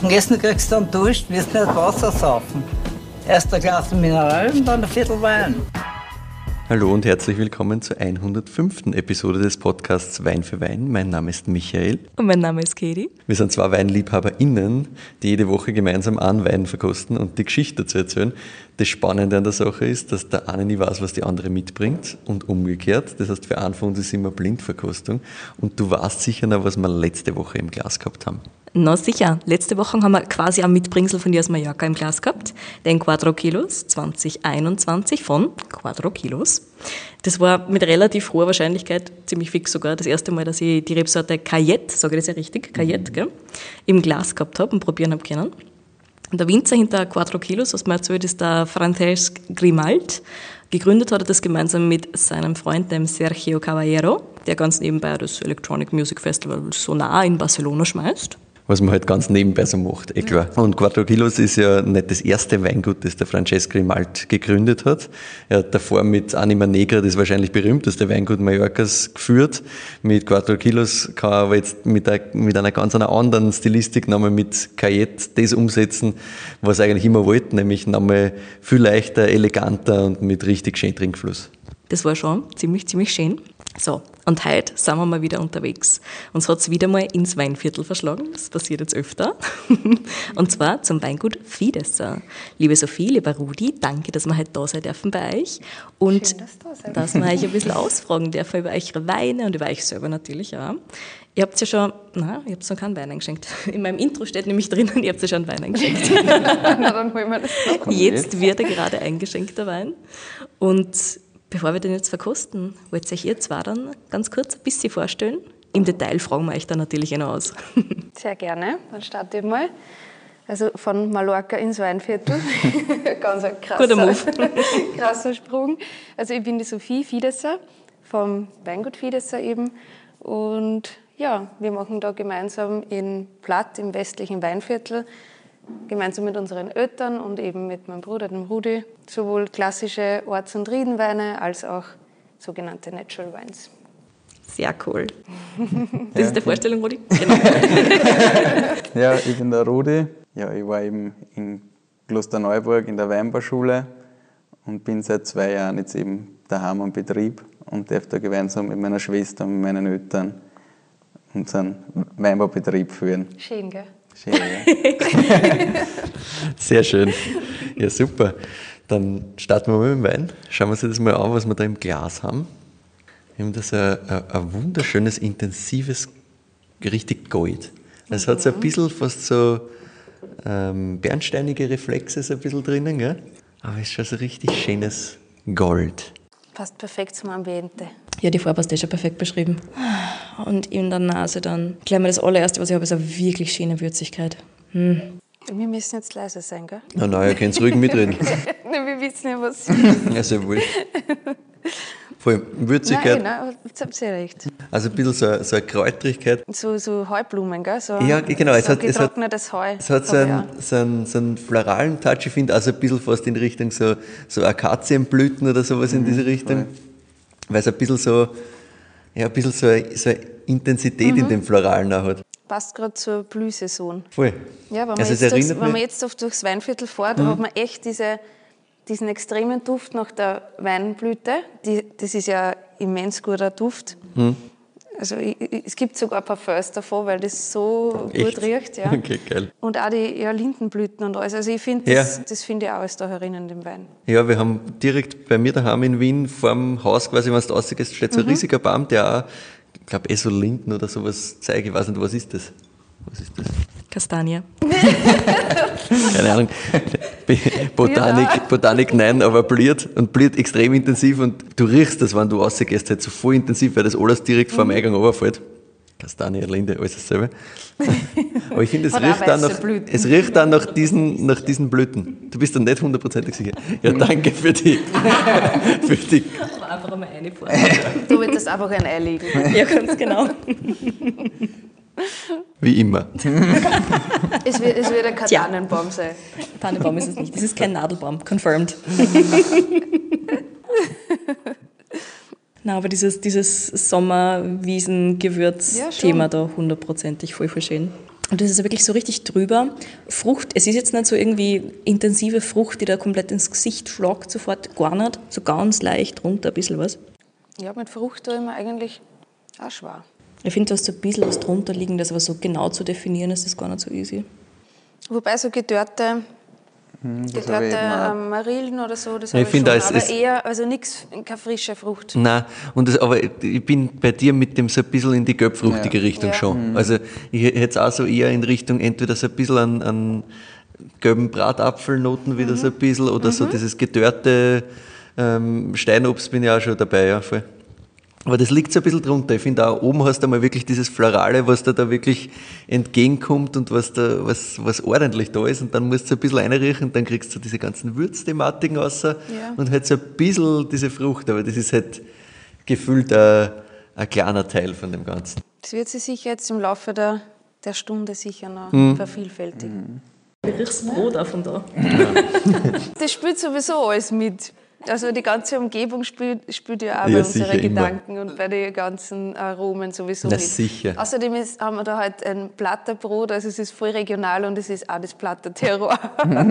Und Essen kriegst du dann Dusch, wirst nicht Wasser saufen. Erst ein Glas Mineral und dann ein Viertel Wein. Hallo und herzlich willkommen zur 105. Episode des Podcasts Wein für Wein. Mein Name ist Michael. Und mein Name ist Katie. Wir sind zwei WeinliebhaberInnen, die jede Woche gemeinsam einen Wein verkosten und die Geschichte dazu erzählen. Das Spannende an der Sache ist, dass der eine nie weiß, was die andere mitbringt und umgekehrt. Das heißt, für einen von uns ist immer Blindverkostung. Und du weißt sicher noch, was wir letzte Woche im Glas gehabt haben. Na sicher. Letzte Woche haben wir quasi ein Mitbringsel von dir aus Mallorca im Glas gehabt. Den Quattro Kilos 2021 von Quattro Kilos. Das war mit relativ hoher Wahrscheinlichkeit, ziemlich fix sogar, das erste Mal, dass ich die Rebsorte Cayette, sage ich das ja richtig, Cayette, gell, im Glas gehabt habe und probieren habe können. Und der Winzer hinter Quattro Kilos, was man erzählt, ist der Francesc Grimald. Gegründet hat er das gemeinsam mit seinem Freund, dem Sergio Caballero, der ganz nebenbei das Electronic Music Festival Sonar in Barcelona schmeißt was man halt ganz nebenbei so macht, eh klar. Und Quattro Kilos ist ja nicht das erste Weingut, das der Francesco Grimald gegründet hat. Er hat davor mit Anima Negra das wahrscheinlich berühmteste Weingut Mallorcas geführt. Mit Quattro Kilos kann er aber jetzt mit, einer, mit einer ganz anderen Stilistik nochmal mit Cayette das umsetzen, was er eigentlich immer wollte, nämlich nochmal viel leichter, eleganter und mit richtig schön Trinkfluss. Das war schon ziemlich, ziemlich schön. So, und heute sind wir mal wieder unterwegs. Uns hat es wieder mal ins Weinviertel verschlagen. Das passiert jetzt öfter. und zwar zum Weingut Fiedesser. Liebe Sophie, lieber Rudi, danke, dass wir heute da sein dürfen bei euch. Und Schön, dass, da dass wir euch ein bisschen ausfragen dürfen über eure Weine und über euch selber natürlich auch. Ihr habt ja schon, na, ihr habt noch keinen Wein eingeschenkt. In meinem Intro steht nämlich drinnen, ihr habt ja schon einen Wein eingeschenkt. na, dann holen wir das. Jetzt wird er gerade eingeschenkt, der Wein. Und Bevor wir den jetzt verkosten, wollt ihr euch ihr zwar dann ganz kurz ein bisschen vorstellen? Im Detail fragen wir euch dann natürlich noch aus. Sehr gerne, dann starte ich mal. Also von Mallorca ins Weinviertel. ganz ein krasser, krasser Sprung. Also ich bin die Sophie Fiedesser vom Weingut Fiedesser eben. Und ja, wir machen da gemeinsam in Platt im westlichen Weinviertel gemeinsam mit unseren Eltern und eben mit meinem Bruder, dem Rudi, sowohl klassische Orts- und Riedenweine als auch sogenannte Natural Wines. Sehr cool. Das ja. ist die Vorstellung, Rudi? Genau. ja, ich bin der Rudi. Ja, ich war eben in Klosterneuburg in der Weinbauschule und bin seit zwei Jahren jetzt eben daheim am Betrieb und darf da gemeinsam mit meiner Schwester und meinen Eltern unseren Weinbaubetrieb führen. Schön, gell? Schön, ja. Sehr schön. Ja, super. Dann starten wir mal mit dem Wein. Schauen wir uns das mal an, was wir da im Glas haben. Wir haben das ein, ein, ein wunderschönes, intensives, richtig Gold. Es hat so ein bisschen fast so ähm, bernsteinige Reflexe so ein bisschen drinnen, gell? aber es ist schon so richtig schönes Gold. Passt perfekt zum Ambiente. Ja, die Farbe hast du schon perfekt beschrieben. Und in der Nase dann, gleich mal das allererste, was ich habe, ist eine wirklich schöne Würzigkeit. Hm. Wir müssen jetzt leise sein, gell? Na, na, ihr könnt ruhig mitreden. wir wissen ja, was Ja, sehr wohl. Voll Würzigkeit. Nein, nein, jetzt habt ihr recht. Also ein bisschen so, so eine Kräutrigkeit. So, so Heublumen, gell? So, ja, genau. Es so hat, es hat, Heu. Es hat so einen, so, einen, so einen floralen Touch, ich finde, also ein bisschen fast in Richtung so, so Akazienblüten oder sowas mhm, in diese Richtung. Voll weil es ein bisschen so, ja, ein bisschen so eine, so eine Intensität mhm. in dem Floralen auch hat. Passt gerade zur Blühsaison. Voll. Ja, wenn man, also jetzt, durchs, wenn man jetzt auf, durchs Weinviertel fährt, mhm. hat man echt diese, diesen extremen Duft nach der Weinblüte. Die, das ist ja immens guter Duft. Mhm. Also ich, es gibt sogar Parfums davon, weil das so Echt? gut riecht. Ja. Okay, geil. Und auch die ja, Lindenblüten und alles. Also ich finde, das, ja. das finde ich auch alles da herinnen in dem Wein. Ja, wir haben direkt bei mir daheim in Wien vor dem Haus quasi, wenn du rausgehst, steht so ein mhm. riesiger Baum, der auch, ich glaube, eh so Linden oder sowas zeigt. Ich weiß nicht, was ist das? Was ist das? Kastanie. Keine Ahnung. Botanik, Botanik nein, aber blüht und blüht extrem intensiv und du riechst das, wenn du rausgehst, halt so voll intensiv, weil das alles direkt vor dem mhm. Eingang runterfällt. Kastanie, Linde, alles dasselbe. Aber ich finde, es, riecht dann, nach, es riecht dann nach diesen, nach diesen Blüten. Du bist dann nicht hundertprozentig sicher. Ja, danke für die. für die. Einfach einmal eine Du willst einfach ein Ei legen. Ja, ganz genau. Wie immer. es, wird, es wird ein Tannenbaum sein. Tannenbaum ist es nicht. Das ist kein Nadelbaum. Confirmed. Na, aber dieses, dieses Sommerwiesen-Gewürz-Thema ja, da hundertprozentig voll, voll schön. Und das ist wirklich so richtig drüber. Frucht, es ist jetzt nicht so irgendwie intensive Frucht, die da komplett ins Gesicht schlagt, sofort gar nicht. So ganz leicht runter, ein bisschen was. Ja, mit Frucht ich mir eigentlich auch schwer. Ich finde, du hast so ein bisschen was drunter liegen, das aber so genau zu definieren, ist das gar nicht so easy. Wobei so gedörrte, hm, gedörrte ähm, Marillen oder so, das ja, habe ich schon, aber eher, also nichts, keine frische Frucht. Nein, und das, aber ich bin bei dir mit dem so ein bisschen in die gelbfruchtige ja. Richtung ja. schon. Mhm. Also ich hätte es auch so eher in Richtung entweder so ein bisschen an, an gelben Bratapfelnoten wieder mhm. so ein bisschen oder mhm. so dieses gedörrte ähm, Steinobst bin ich auch schon dabei, ja, voll. Aber das liegt so ein bisschen drunter. Ich finde auch oben hast du mal wirklich dieses Florale, was da, da wirklich entgegenkommt und was da, was, was ordentlich da ist. Und dann musst du ein bisschen einriechen und dann kriegst du diese ganzen Würzthematiken raus ja. und halt so ein bisschen diese Frucht. Aber das ist halt gefühlt ein, ein kleiner Teil von dem Ganzen. Das wird sich sicher jetzt im Laufe der, der Stunde sicher noch mhm. vervielfältigen. Wie riechst Brot auch von da? das spielt sowieso alles mit. Also die ganze Umgebung spielt, spielt ja auch ja, bei unseren Gedanken immer. und bei den ganzen Aromen sowieso Na, mit. sicher. Außerdem ist, haben wir da halt ein Platterbrot, also es ist voll regional und es ist auch das Platterterror.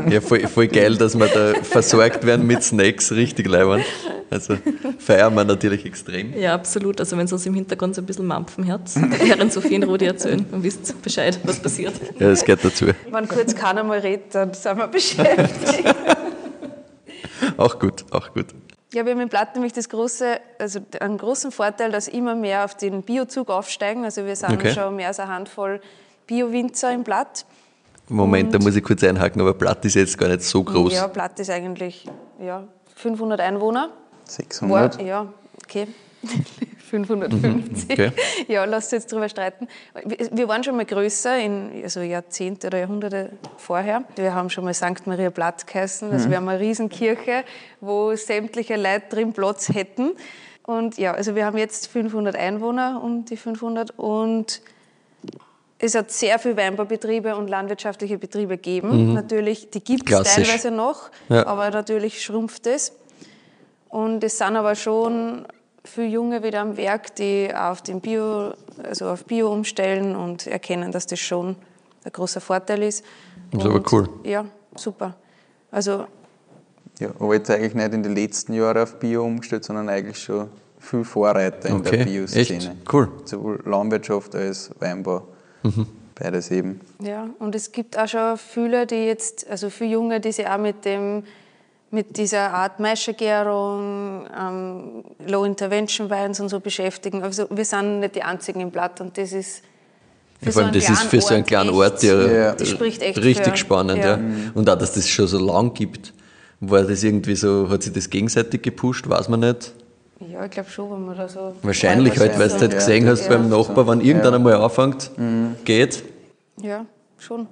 Ja, voll, voll geil, dass wir da versorgt werden mit Snacks, richtig leibend. Also feiern wir natürlich extrem. Ja, absolut. Also wenn es uns im Hintergrund so ein bisschen mampfen hört, während Sophie und Rudi erzählen, dann wisst Bescheid, was passiert. Ja, das gehört dazu. Wenn kurz keiner mal redet, dann sind wir beschäftigt. auch gut, auch gut. Ja, wir haben im Blatt nämlich das große, also einen großen Vorteil, dass immer mehr auf den Biozug aufsteigen. Also wir sind okay. schon mehr als eine Handvoll Bio-Winzer im Blatt. Moment, Und da muss ich kurz einhaken, aber Blatt ist jetzt gar nicht so groß. Ja, Blatt ist eigentlich ja, 500 Einwohner. 600? War, ja, okay. 550. Mhm, okay. Ja, lasst jetzt drüber streiten. Wir waren schon mal größer, in, also Jahrzehnte oder Jahrhunderte vorher. Wir haben schon mal St. Maria Platz geheißen. Also mhm. wir haben eine Riesenkirche, wo sämtliche Leute drin Platz hätten. Und ja, also wir haben jetzt 500 Einwohner, um die 500. Und es hat sehr viele Weinbaubetriebe und landwirtschaftliche Betriebe gegeben. Mhm. Natürlich, die gibt es teilweise noch, ja. aber natürlich schrumpft es. Und es sind aber schon viele Junge wieder am Werk, die auf den Bio, also auf Bio umstellen und erkennen, dass das schon ein großer Vorteil ist. Das ist aber cool. Ja, super. Also ja, aber jetzt eigentlich nicht in den letzten Jahren auf Bio umgestellt, sondern eigentlich schon viel Vorreiter in okay. der Bioszene. Cool. Sowohl Landwirtschaft als Weinbau. Mhm. Beides eben. Ja, und es gibt auch schon viele, die jetzt, also viele Junge, die sich auch mit dem mit dieser Art Maischergärung, ähm, Low-Intervention-Weins und so beschäftigen. Also wir sind nicht die Einzigen im Blatt und das ist für Vor allem, so das ist für so einen kleinen Ort ja, ja. richtig für, spannend. Ja. ja. Und auch, dass das schon so lang gibt. War das irgendwie so, hat sich das gegenseitig gepusht, weiß man nicht. Ja, ich glaube schon, wenn man da so. Wahrscheinlich halt, weil du halt gesehen hast beim Nachbar, wenn irgendeiner mal anfängt, mhm. geht. Ja, schon.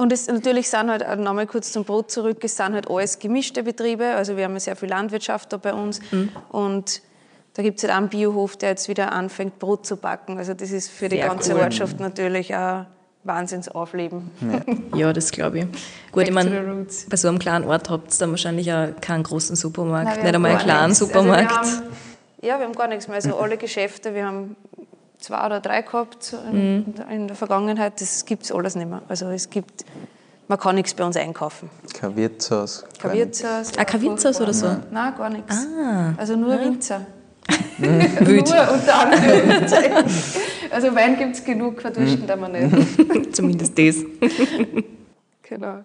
Und es natürlich sind halt, nochmal kurz zum Brot zurück, es sind halt alles gemischte Betriebe. Also wir haben ja sehr viel Landwirtschaft da bei uns. Mhm. Und da gibt es halt einen Biohof, der jetzt wieder anfängt, Brot zu backen. Also das ist für die sehr ganze cool. Ortschaft natürlich ein Wahnsinnsaufleben. Ja, ja das glaube ich. Gut, ich meine, bei so einem kleinen Ort habt ihr dann wahrscheinlich auch keinen großen Supermarkt, Nein, nicht einmal einen kleinen nichts. Supermarkt. Also wir haben, ja, wir haben gar nichts mehr. Also alle Geschäfte, wir haben zwei oder drei gehabt in, mhm. in der Vergangenheit. Das gibt es alles nicht mehr. Also es gibt, man kann nichts bei uns einkaufen. Kein Wirtshaus. Kein Wirtshaus. Ah, kein Wirtshaus oder so? Nein, Nein gar nichts. Ah. Also nur ja. Winzer. Nur unter Anführungszeichen. Also Wein gibt es genug, verdursten da man nicht. Zumindest das. genau.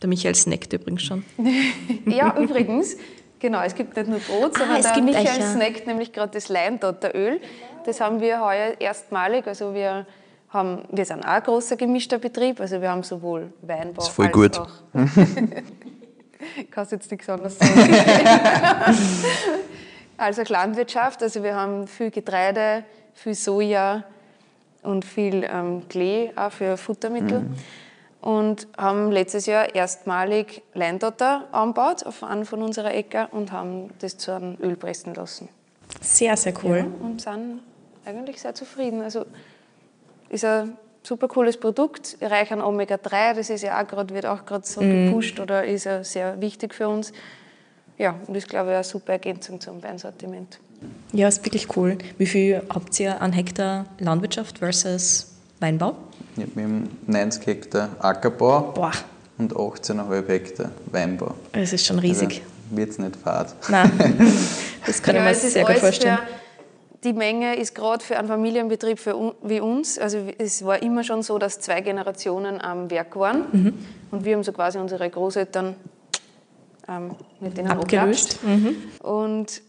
Der Michael snackt übrigens schon. ja, übrigens, genau, es gibt nicht nur Brot, ah, sondern der Michael snackt nämlich gerade das Leimdotteröl. Das haben wir heuer erstmalig. Also wir, haben, wir sind auch ein großer gemischter Betrieb. Also wir haben sowohl Weinbau das ist voll als gut. auch... ich kann jetzt nichts anderes sagen. also Landwirtschaft. Also wir haben viel Getreide, viel Soja und viel ähm, Klee auch für Futtermittel. Mhm. Und haben letztes Jahr erstmalig Leindotter angebaut auf einen von unserer Äcker und haben das zu einem Öl pressen lassen. Sehr, sehr cool. Ja, und sind eigentlich sehr zufrieden. Also ist ein super cooles Produkt, reich an Omega-3, das ist ja auch grad, wird auch gerade so mm. gepusht oder ist ja sehr wichtig für uns. Ja, und ist, glaube ich, eine super Ergänzung zum Weinsortiment. Ja, ist wirklich cool. Wie viel habt ihr an Hektar Landwirtschaft versus Weinbau? wir haben 90 Hektar Ackerbau Boah. und 18,5 Hektar Weinbau. Das ist schon riesig. Also wird es nicht fad. Nein, das kann ja, ich mir sehr gut vorstellen. Die Menge ist gerade für einen Familienbetrieb für, wie uns, also es war immer schon so, dass zwei Generationen am Werk waren mhm. und wir haben so quasi unsere Großeltern ähm, mit denen abgelöst. Mhm. Und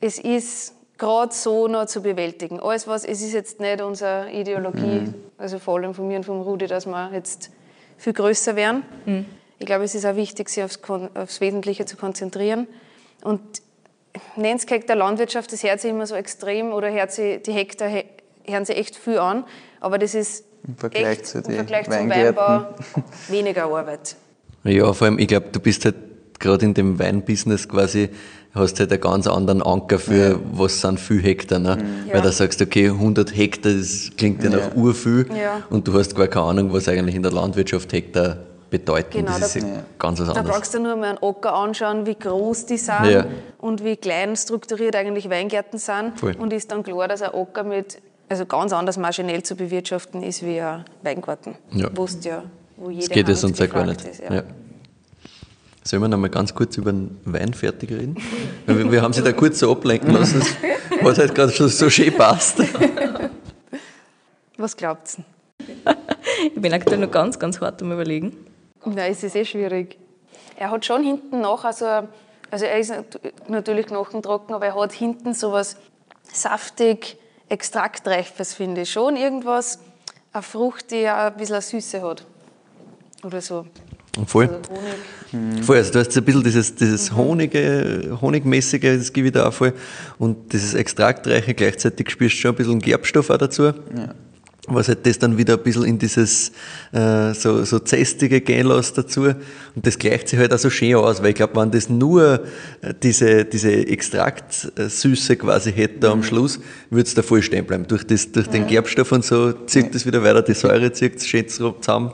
es ist gerade so noch zu bewältigen. Alles was, es ist jetzt nicht unsere Ideologie, mhm. also vor allem von mir und vom Rudi, dass wir jetzt viel größer werden. Mhm. Ich glaube, es ist auch wichtig, sich aufs, aufs Wesentliche zu konzentrieren. Und 90 Hektar Landwirtschaft, das hört sich immer so extrem oder hört sich, die Hektar hören sich echt viel an, aber das ist im Vergleich, echt, zu im Vergleich zum Weinbau weniger Arbeit. Ja, vor allem, ich glaube, du bist halt gerade in dem Weinbusiness quasi hast halt einen ganz anderen Anker für, ja. was sind viele Hektar. Ne? Mhm. Weil da sagst du, okay, 100 Hektar, das klingt ja, ja. nach urviel ja. und du hast gar keine Ahnung, was eigentlich in der Landwirtschaft Hektar bedeuten. Genau, das ist da, ganz was anderes. Da brauchst du nur mal einen Acker anschauen, wie groß die sind ja. und wie klein strukturiert eigentlich Weingärten sind. Voll. Und ist dann klar, dass ein Acker mit, also ganz anders maschinell zu bewirtschaften ist wie ein Weingarten. Ja. Ja, wo jede das geht es uns ja gar nicht. Ist, ja. Sollen wir noch mal ganz kurz über den Wein fertig reden? wir, wir haben sie da kurz so ablenken lassen, was halt gerade schon so schön passt. Was glaubt ihr? Ich bin aktuell noch ganz, ganz hart am Überlegen. Nein, es ist eh schwierig. Er hat schon hinten noch, also, also er ist natürlich knochentrocken, aber er hat hinten so was saftig, extraktreifes, finde ich. Schon irgendwas, eine Frucht, die ja ein bisschen eine Süße hat. Oder so. Voll. Also Honig. Voll. Also du hast ein bisschen dieses, dieses mhm. Honige, Honigmäßige, das gebe ich da auch voll. Und dieses Extraktreiche, gleichzeitig spürst du schon ein bisschen Gerbstoff auch dazu. Ja. Was halt das dann wieder ein bisschen in dieses äh, so, so zästige gehen lässt dazu. Und das gleicht sich halt auch so schön aus, weil ich glaube, wenn das nur äh, diese, diese Extraktsüße quasi hätte mhm. am Schluss, würde es da voll stehen bleiben. Durch, das, durch ja. den Gerbstoff und so zieht ja. das wieder weiter, die Säure zieht es schön zusammen.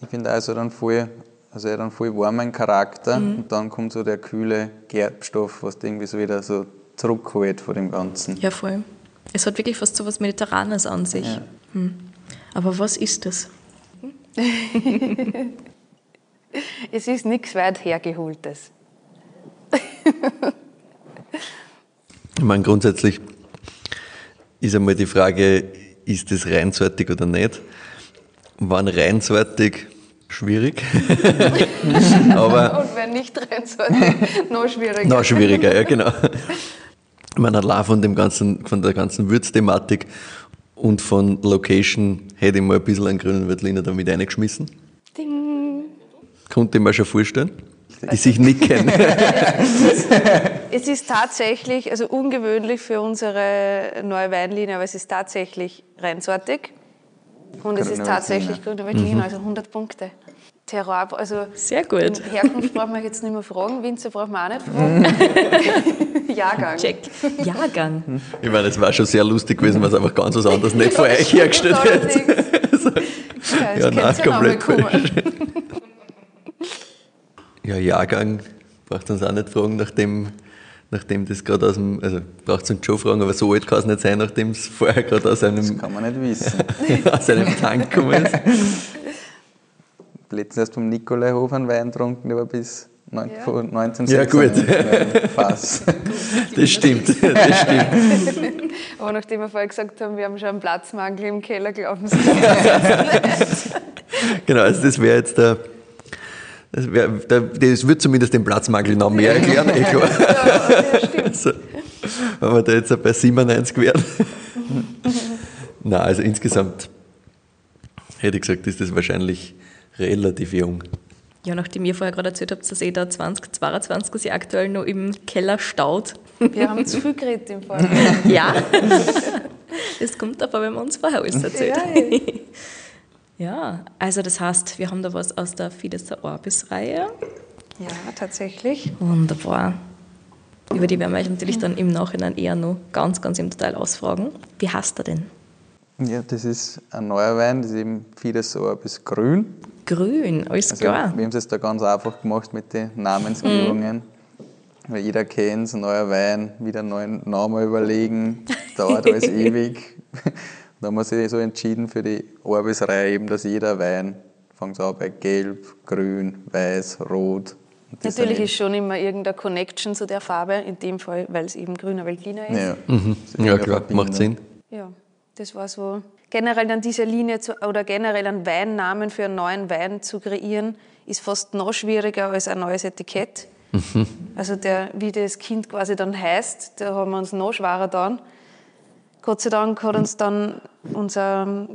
Ich finde also dann voll also er einen voll warmen Charakter mhm. und dann kommt so der kühle Gerbstoff, was irgendwie so wieder so zurückholt von dem Ganzen. Ja, voll. Es hat wirklich fast so was Mediterranes an sich. Ja. Hm. Aber was ist das? es ist nichts weit hergeholtes. ich meine, grundsätzlich ist einmal die Frage, ist das reinsortig oder nicht? Wann reinsortig, schwierig. Aber Und wenn nicht reinsortig, noch schwieriger. Noch schwieriger, ja, genau. Ich meine, allein von, dem ganzen, von der ganzen Würzthematik und von Location hätte ich mal ein bisschen einen grünen Veltliner damit reingeschmissen. Ding. Konnte ich mir schon vorstellen. Die sich nicken. es ist tatsächlich, also ungewöhnlich für unsere neue Weinlinie, aber es ist tatsächlich reinsortig. Und es ist tatsächlich grüner Veltliner, mhm. also 100 Punkte. Terroir, also Sehr gut. Herkunft braucht man jetzt nicht mehr fragen, Winzer braucht man auch nicht fragen. Jahrgang. Check. Jahrgang. Ich meine, es war schon sehr lustig gewesen, was einfach ganz was anderes nicht von euch hergestellt wird. also, ja, ja nein, komplett falsch. ja, Jahrgang braucht uns auch nicht fragen, nachdem nachdem das gerade aus dem, also braucht es uns schon fragen, aber so alt kann es nicht sein, nachdem es vorher gerade aus einem. Das kann man nicht wissen. aus einem Tank gekommen ist. Letztens erst vom Nikolaihof einen Wein getrunken, der war bis 1996. Ja, gut. Fass. das stimmt, das stimmt. Aber nachdem wir vorher gesagt haben, wir haben schon einen Platzmangel im Keller, glauben Sie Genau, also das wäre jetzt der. Das, wär, das wird zumindest den Platzmangel noch mehr erklären, eh klar. Ja, stimmt. Also, wenn wir da jetzt bei 97 wären. Nein, also insgesamt hätte ich gesagt, ist das wahrscheinlich relativ jung. Ja, nachdem ihr vorher gerade erzählt habt, dass ihr da 2022 sich aktuell noch im Keller staut. Wir haben zu viel geredet im Fall. ja, das kommt aber, wenn man uns vorher alles erzählt. Ja, ja, also das heißt, wir haben da was aus der Fideszer Orbis-Reihe. Ja, tatsächlich. Wunderbar. Über die werden wir euch natürlich dann im Nachhinein eher noch ganz, ganz im Detail ausfragen. Wie heißt er denn? Ja, das ist ein neuer Wein, das ist eben Fideszer Orbis Grün. Grün, alles also, klar. Wir haben es da ganz einfach gemacht mit den Namensgebungen. Mhm. Weil jeder kennt es, neuer Wein, wieder einen neuen Namen überlegen, dauert alles ewig. Da haben wir sich so entschieden für die Orbisreihe eben, dass jeder Wein, fängt an bei Gelb, Grün, Weiß, Rot. Natürlich ist schon immer irgendeine Connection zu der Farbe, in dem Fall, weil es eben grüner Veltliner ist. Ja, mhm. ja klar, macht Sinn. Ja, das war so. Generell dann diese Linie zu, oder generell einen Weinnamen für einen neuen Wein zu kreieren, ist fast noch schwieriger als ein neues Etikett. Mhm. Also der, wie das Kind quasi dann heißt, da haben wir uns noch schwerer dann. Gott sei Dank hat uns dann unser,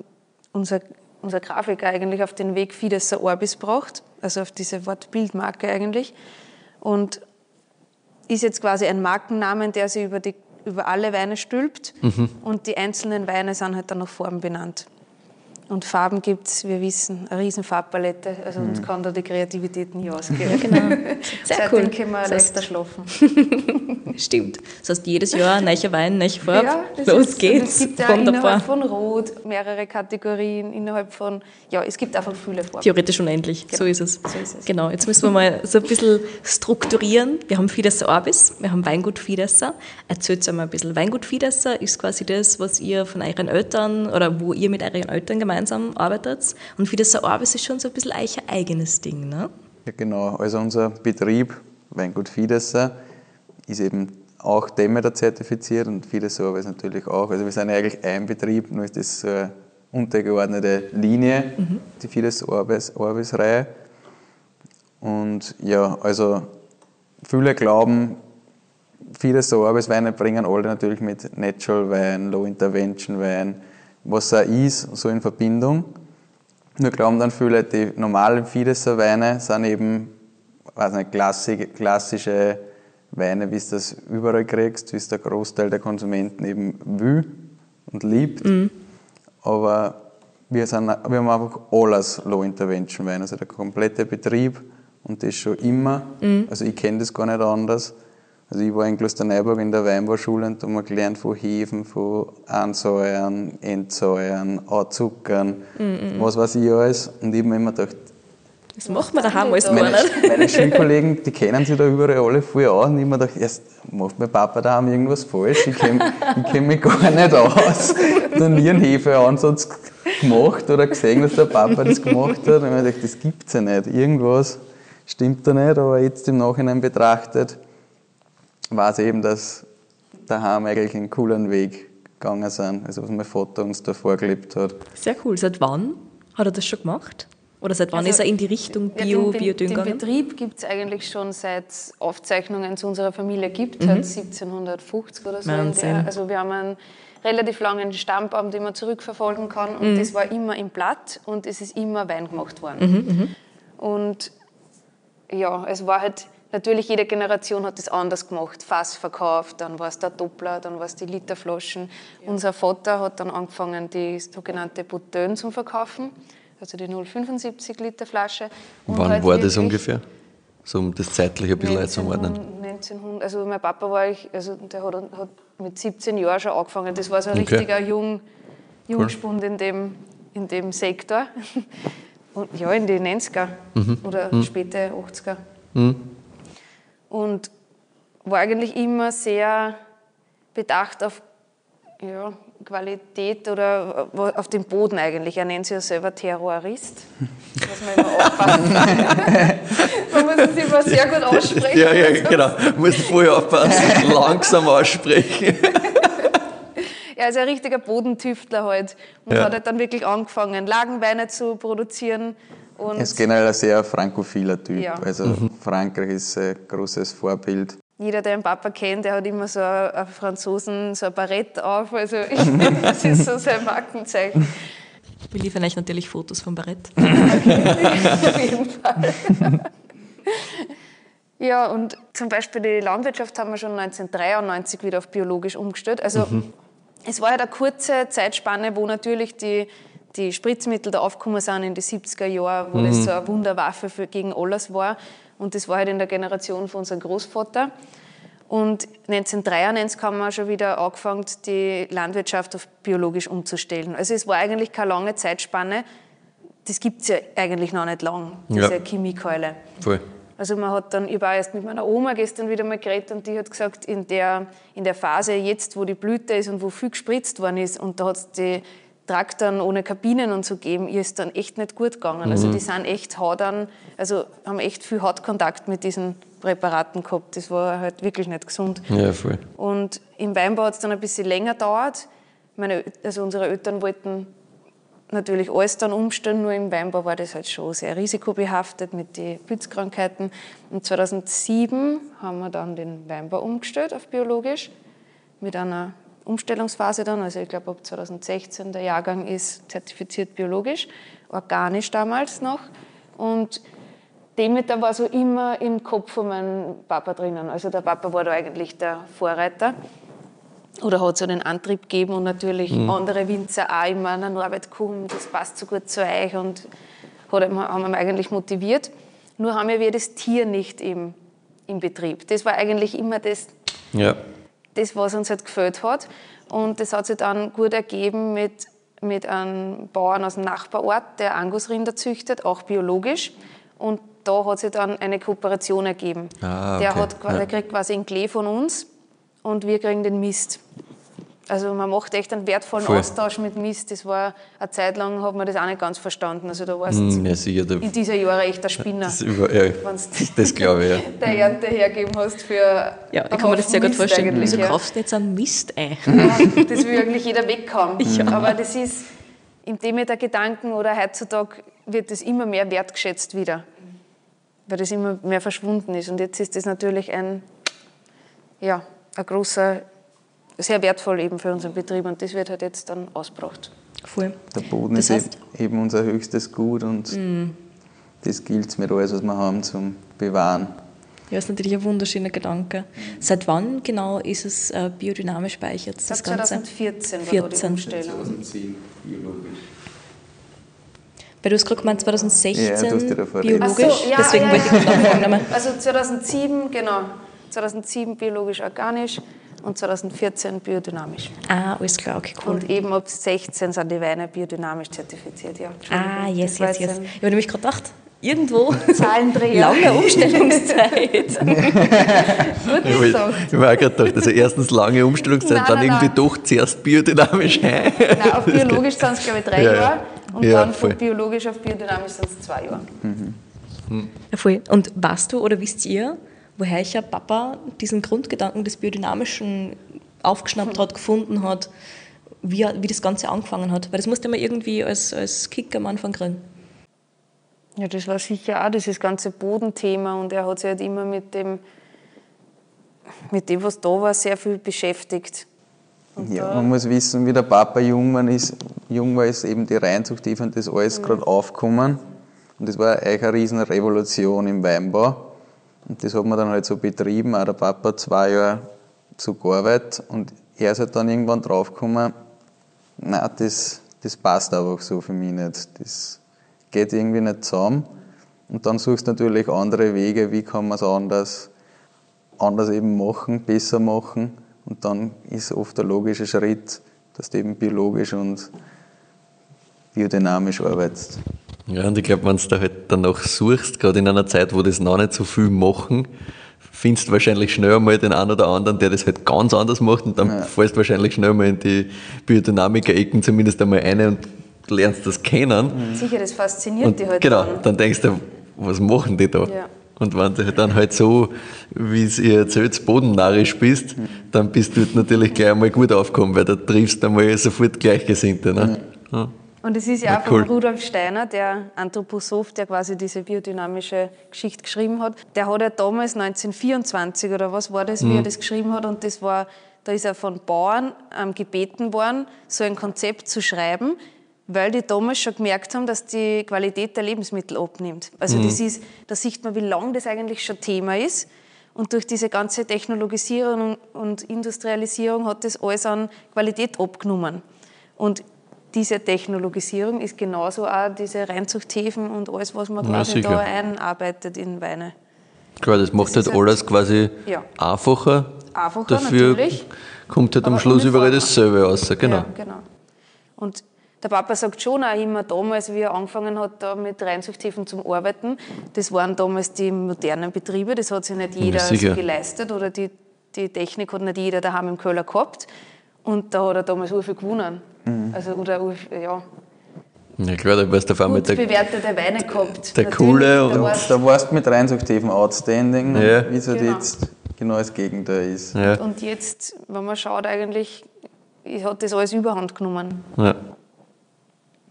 unser, unser Grafiker eigentlich auf den Weg Fidesser Orbis gebracht, also auf diese Wortbildmarke eigentlich. Und ist jetzt quasi ein Markennamen, der sich über, die, über alle Weine stülpt. Mhm. Und die einzelnen Weine sind halt dann nach Form benannt. Und Farben gibt es, wir wissen, eine riesen Farbpalette. Also uns mhm. kann da die Kreativität nie ausgehen. Ja, genau. Sehr Seitdem cool. können wir das heißt, schlafen. Stimmt. Das heißt, jedes Jahr neuer Wein, neue Farbe. Ja, Los ist, geht's. Es gibt ja innerhalb von Rot mehrere Kategorien, innerhalb von, ja, es gibt einfach viele Farben. Theoretisch unendlich, genau. so, ist es. so ist es. Genau, jetzt müssen wir mal so ein bisschen strukturieren. Wir haben Fidesser Orbis, wir haben Weingut Fidesser. Erzählt mal ein bisschen. Weingut Fidesser ist quasi das, was ihr von euren Eltern oder wo ihr mit euren Eltern gemeinsam gemeinsam arbeitet. Und für das Arbeit ist schon so ein bisschen ein eigenes Ding, ne? Ja, genau. Also unser Betrieb, Weingut Fidesser, ist eben auch Demeter zertifiziert und Fidesser Orbis natürlich auch. Also wir sind eigentlich ein Betrieb, nur ist das so eine untergeordnete Linie, mhm. die Fidesser Orbis, Orbis-Reihe. Und ja, also viele glauben, viele so Orbis-Weine bringen alle natürlich mit Natural Wein, Low Intervention Wein, was er ist, so in Verbindung. Nur glauben dann viele, die normalen Fidesser Weine sind eben weiß nicht, klassische Weine, wie es das überall kriegst, wie es der Großteil der Konsumenten eben will und liebt. Mhm. Aber wir, sind, wir haben einfach alles Low-Intervention-Wein, also der komplette Betrieb und das schon immer. Mhm. Also ich kenne das gar nicht anders. Also ich war in Klosterneuburg in der Weinbauschule und da haben wir gelernt von Hefen, von Ansäuern, Entsäuern, Anzuckern, mm -mm. was weiß ich alles. Und ich habe mir immer gedacht, das macht man daheim alles gar nicht. Meine Schulkollegen, die kennen sich da überall alle voll aus. Und ich habe mir gedacht, erst macht mein Papa daheim irgendwas falsch. Ich kenne kenn mich gar nicht aus. Ich habe nie einen Hefeansatz gemacht oder gesehen, dass der Papa das gemacht hat. Und ich habe mir gedacht, das gibt es ja nicht. Irgendwas stimmt da nicht. Aber jetzt im Nachhinein betrachtet, war es eben, dass daheim eigentlich einen coolen Weg gegangen sind, also was mein Vater uns da vorgelebt hat. Sehr cool. Seit wann hat er das schon gemacht? Oder seit wann also, ist er in die Richtung Bio, ja, den, Den Betrieb gibt es eigentlich schon seit Aufzeichnungen zu unserer Familie gibt, mhm. 1750 oder so. Also wir haben einen relativ langen Stammbaum, den man zurückverfolgen kann und mhm. das war immer im Blatt und es ist immer Wein gemacht worden. Mhm, mhm. und ja, es war halt Natürlich, jede Generation hat das anders gemacht. Fass verkauft, dann war es der Doppler, dann war es die Literflaschen. Ja. Unser Vater hat dann angefangen, die sogenannte Bouteille zu verkaufen, also die 0,75 Liter Flasche. Und Wann halt war das ungefähr? So um das zeitlich ein bisschen einzuordnen. 1900, also mein Papa war ich, also der hat, hat, mit 17 Jahren schon angefangen. Das war so ein okay. richtiger Jung, Jungspund cool. in, dem, in dem Sektor. Und ja, in den 90er mhm. oder mhm. späte 80er. Mhm und war eigentlich immer sehr bedacht auf ja, Qualität oder auf den Boden eigentlich. Er nennt sich ja selber Terrorist. Muss man immer aufpassen. man muss es immer sehr gut aussprechen. Ja, ja, genau. Man muss vorher aufpassen, langsam aussprechen. er ist ein richtiger Bodentüftler halt und ja. hat halt dann wirklich angefangen, Lagenweine zu produzieren und er ist generell ein sehr frankophiler Typ. Ja. Also mhm. Frankreich ist ein großes Vorbild. Jeder, der einen Papa kennt, der hat immer so einen Franzosen, so ein Barett auf. Also das ist so sein Markenzeichen. Wir liefern euch natürlich Fotos vom Barett. Auf jeden Fall. Ja, und zum Beispiel die Landwirtschaft haben wir schon 1993 wieder auf biologisch umgestellt. Also mhm. es war halt eine kurze Zeitspanne, wo natürlich die die Spritzmittel da aufgekommen sind in die 70er Jahren, wo mhm. das so eine Wunderwaffe für, gegen alles war. Und das war halt in der Generation von unserem Großvater. Und 1993 haben wir schon wieder angefangen, die Landwirtschaft auf biologisch umzustellen. Also es war eigentlich keine lange Zeitspanne. Das gibt es ja eigentlich noch nicht lang, diese ja. Chemiekeule. Voll. Also man hat dann, ich war erst mit meiner Oma gestern wieder mal geredet und die hat gesagt, in der, in der Phase jetzt, wo die Blüte ist und wo viel gespritzt worden ist und da hat es die Traktoren ohne Kabinen und so geben, ihr ist dann echt nicht gut gegangen. Also mhm. Die sind echt hart an, also haben echt viel Hautkontakt mit diesen Präparaten gehabt. Das war halt wirklich nicht gesund. Ja, voll. Und im Weinbau hat es dann ein bisschen länger gedauert. Meine, also unsere Eltern wollten natürlich alles dann umstellen, nur im Weinbau war das halt schon sehr risikobehaftet mit den Pilzkrankheiten. Und 2007 haben wir dann den Weinbau umgestellt auf biologisch mit einer Umstellungsphase dann, also ich glaube ab 2016 der Jahrgang ist zertifiziert biologisch, organisch damals noch. Und Demeter war so immer im Kopf von meinem Papa drinnen. Also der Papa war da eigentlich der Vorreiter oder hat so einen Antrieb gegeben und natürlich mhm. andere Winzer auch immer an Norbert kommt, das passt so gut zu euch und hat, haben wir eigentlich motiviert. Nur haben wir das Tier nicht im, im Betrieb. Das war eigentlich immer das, ja das, was uns halt gefällt hat. Und das hat sich dann gut ergeben mit, mit einem Bauern aus dem Nachbarort, der Angusrinder züchtet, auch biologisch. Und da hat sich dann eine Kooperation ergeben. Ah, okay. der, hat, der kriegt quasi ein Klee von uns und wir kriegen den Mist. Also man macht echt einen wertvollen Voll. Austausch mit Mist. Das war eine Zeit lang, hat man das auch nicht ganz verstanden. Also da warst mm, ja, sicher, da, in dieser Jahre echt ein Spinner. Das, über, ja, das glaube ich, ja. der Ernte hergeben hast für Ja, ich kann mir das sehr gut vorstellen. Wieso ja. kaufst du jetzt einen Mist ein? Ja, das will eigentlich jeder weghaben. Ja. Aber das ist im Demeter Gedanken oder heutzutage wird das immer mehr wertgeschätzt wieder. Weil das immer mehr verschwunden ist. Und jetzt ist das natürlich ein, ja, ein großer sehr wertvoll eben für unseren Betrieb und das wird halt jetzt dann ausgebracht. Voll. Der Boden das ist eben unser höchstes Gut und mm. das gilt mit alles, was wir haben, zum Bewahren. Ja, ist natürlich ein wunderschöner Gedanke. Seit wann genau ist es äh, biodynamisch speichert? Das Ganze? 2014 war 14. die Umstellung. 2010 biologisch. Weil du hast gerade gemeint 2016 ja, biologisch, so, ja, deswegen ja, wollte ich gerade Also 2007, genau. 2007 biologisch organisch und 2014 biodynamisch. Ah, alles klar, okay, cool. Und eben ab 16 sind die Weine biodynamisch zertifiziert, ja. Ah, yes, yes, yes. Ich habe nämlich gerade gedacht, irgendwo Zahlendreher. lange Umstellungszeit. Gut. Ich habe auch gerade gedacht, also erstens lange Umstellungszeit, nein, dann nein, irgendwie nein. doch zuerst biodynamisch Nein, auf biologisch sind es glaube ich drei ja, Jahre und ja, dann von biologisch auf biodynamisch sind es zwei Jahre. Mhm. Ja, voll. Und weißt du oder wisst ihr, woher ich ja Papa diesen Grundgedanken des Biodynamischen aufgeschnappt hat, gefunden hat, wie, wie das Ganze angefangen hat. Weil das musste man irgendwie als, als Kick am Anfang kriegen. Ja, das war sicher auch dieses ganze Bodenthema und er hat sich halt immer mit dem, mit dem, was da war, sehr viel beschäftigt. Und ja, man muss wissen, wie der Papa jung war, ist, jung war, ist eben die Reinzuchthilfe und das alles mhm. gerade aufgekommen. Und das war eigentlich eine riesen Revolution im Weinbau. Und das hat man dann halt so betrieben. Auch der Papa zwei Jahre so gearbeitet und er ist halt dann irgendwann draufgekommen, nein, das, das passt einfach so für mich nicht. Das geht irgendwie nicht zusammen. Und dann suchst du natürlich andere Wege, wie kann man es anders, anders eben machen, besser machen. Und dann ist oft der logische Schritt, dass du eben biologisch und biodynamisch arbeitest. Ja, und ich glaube, wenn du da halt danach suchst, gerade in einer Zeit, wo das noch nicht so viel machen, findest du wahrscheinlich schnell einmal den einen oder anderen, der das halt ganz anders macht und dann ja. fällst du wahrscheinlich schnell mal in die Biodynamiker-Ecken zumindest einmal ein und lernst das kennen. Sicher, das fasziniert und dich halt Genau, dann. dann denkst du, was machen die da? Ja. Und wenn du dann halt so, wie es ihr erzählt, bodennarisch bist, mhm. dann bist du natürlich gleich einmal gut aufgekommen, weil da triffst du einmal sofort Gleichgesinnte. Ne? Ja. Und es ist ja auch cool. von Rudolf Steiner, der Anthroposoph, der quasi diese biodynamische Geschichte geschrieben hat. Der hat ja damals 1924 oder was war das, wie mhm. er das geschrieben hat. Und das war, da ist er von Bauern ähm, gebeten worden, so ein Konzept zu schreiben, weil die damals schon gemerkt haben, dass die Qualität der Lebensmittel abnimmt. Also mhm. das ist, da sieht man, wie lange das eigentlich schon Thema ist. Und durch diese ganze Technologisierung und Industrialisierung hat das alles an Qualität abgenommen. Und diese Technologisierung ist genauso auch diese Reinzuchthäfen und alles, was man quasi ja, da einarbeitet in Weine. Klar, das macht das halt alles quasi ja. einfacher. Einfacher, Dafür natürlich. kommt halt am Schluss überall dasselbe raus. Genau. Ja, genau. Und der Papa sagt schon auch immer damals, wie er angefangen hat da mit Reinzuchthäfen zum Arbeiten, das waren damals die modernen Betriebe, das hat sich nicht jeder so geleistet oder die, die Technik hat nicht jeder daheim im Keller gehabt. Und da hat er damals so viel gewonnen. Mhm. Also, oder, ja. Ja klar, da warst du auf einmal der, bewertete Weine gehabt. Der Natürlich, coole und... Da, da warst du mit Reinsuchtiven outstanding, ja. wie es halt genau. jetzt genau das Gegenteil ist. Ja. Und jetzt, wenn man schaut, eigentlich hat das alles überhand genommen. Ja.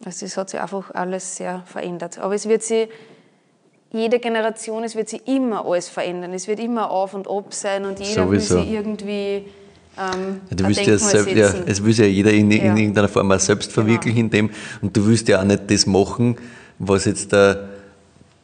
Also es hat sich einfach alles sehr verändert. Aber es wird sich jede Generation, es wird sich immer alles verändern. Es wird immer auf und ab sein und jeder Sowieso. will sich irgendwie ähm, ja, du willst ja, selbst, ja, es will ja jeder in, in ja. irgendeiner Form auch selbst genau. verwirklichen genau. in dem und du willst ja auch nicht das machen, was jetzt der,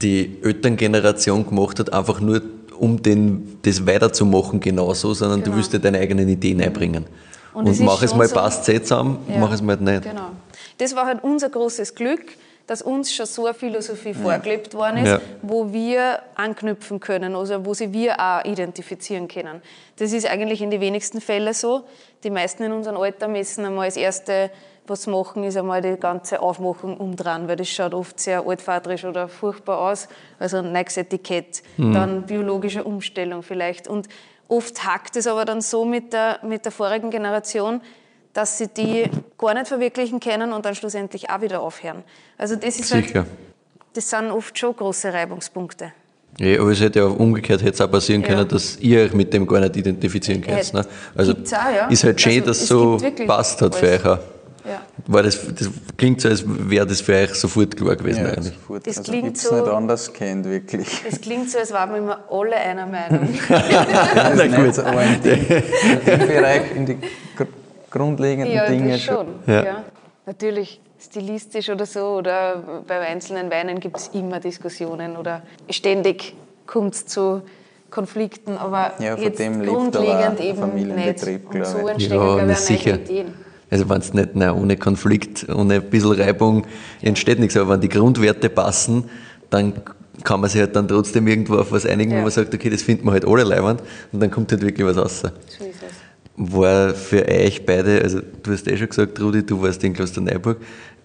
die Elterngeneration gemacht hat, einfach nur um den, das weiterzumachen genauso, sondern genau. du willst ja deine eigenen Ideen einbringen. Und, und mach es mal so, passt es zusammen, ja, mach es mal nicht. Genau. Das war halt unser großes Glück, dass uns schon so eine Philosophie vorgelebt worden ist, ja. wo wir anknüpfen können, also wo sie wir auch identifizieren können. Das ist eigentlich in den wenigsten Fällen so. Die meisten in unserem Alter messen einmal das erste, was sie machen, ist einmal die ganze Aufmachung umdrehen, weil das schaut oft sehr altvaterisch oder furchtbar aus. Also ein neues Etikett, mhm. dann biologische Umstellung vielleicht. Und oft hackt es aber dann so mit der, mit der vorigen Generation, dass sie die gar nicht verwirklichen können und dann schlussendlich auch wieder aufhören. Also das ist halt Sicher. Halt, das sind oft schon große Reibungspunkte. Ja, aber es hätte ja auch umgekehrt hätte es auch passieren ja. können, dass ihr euch mit dem gar nicht identifizieren könnt. Ne? Also auch, ja. ist halt schön, also, dass es so passt hat für euch auch. Ja. War das, das klingt so, als wäre das für euch sofort klar gewesen. Ja, eigentlich. Sofort. Das also klingt so, nicht anders kennt, wirklich. Es klingt so, als waren wir immer alle einer Meinung. Na gut. So, aber in, dem Bereich, in die grundlegenden ja, Dinge schon. Ja. ja. Natürlich stilistisch oder so oder bei einzelnen Weinen gibt es immer Diskussionen oder ständig kommt es zu Konflikten, aber ja, jetzt grundlegend eben Familienbetrieb, nicht. Und so entstehen ja, glaube ich, sicher. Ideen. Also wenn es nicht na, ohne Konflikt, ohne ein bisschen Reibung entsteht nichts, aber wenn die Grundwerte passen, dann kann man sich halt dann trotzdem irgendwo auf was einigen, ja. wo man sagt, okay, das finden wir halt alle leibend und dann kommt halt wirklich was raus. So ist es war für euch beide, also du hast eh schon gesagt, Rudi, du warst in Klosterneuburg,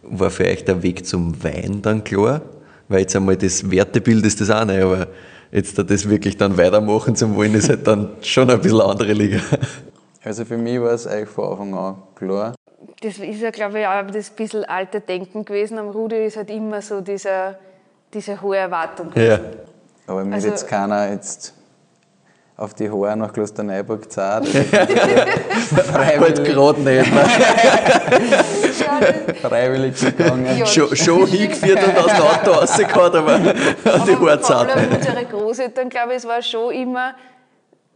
war für euch der Weg zum Wein dann klar? Weil jetzt einmal das Wertebild ist das eine, aber jetzt da das wirklich dann weitermachen zu wollen, ist halt dann schon ein bisschen andere Liga. Also für mich war es eigentlich von Anfang an klar. Das ist ja, glaube ich, auch das bisschen alte Denken gewesen. Am Rudi ist halt immer so dieser, diese hohe Erwartung. Gewesen. Ja. Aber mir also, jetzt keiner jetzt auf die Haare nach Klosterneuburg zahlt. Freiwillig. gerade nicht. Freiwillig gegangen. Ja, schon, schon hingeführt und aus dem Auto rausgehauen, aber auf die Haare zahlt. Unsere Großeltern, glaube ich, es war schon immer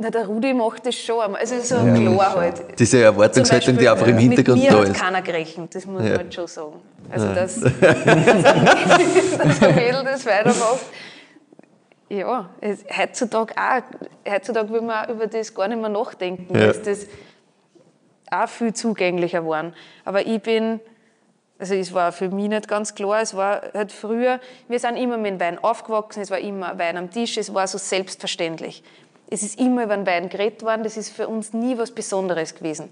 na, der Rudi macht das schon. Also so ja. klar halt. Diese Erwartungshaltung, die einfach im Hintergrund da ist. hat keiner gerechnet, das muss ja. man halt schon sagen. Also, ja. dass, dass, dass der Mädel das weitermacht, ja, es, heutzutage auch. Heutzutage will man über das gar nicht mehr nachdenken, ja. dass das auch viel zugänglicher waren. Aber ich bin, also es war für mich nicht ganz klar, es war halt früher, wir sind immer mit Wein aufgewachsen, es war immer Wein am Tisch, es war so selbstverständlich. Es ist immer über den Wein geredet worden, das ist für uns nie was Besonderes gewesen.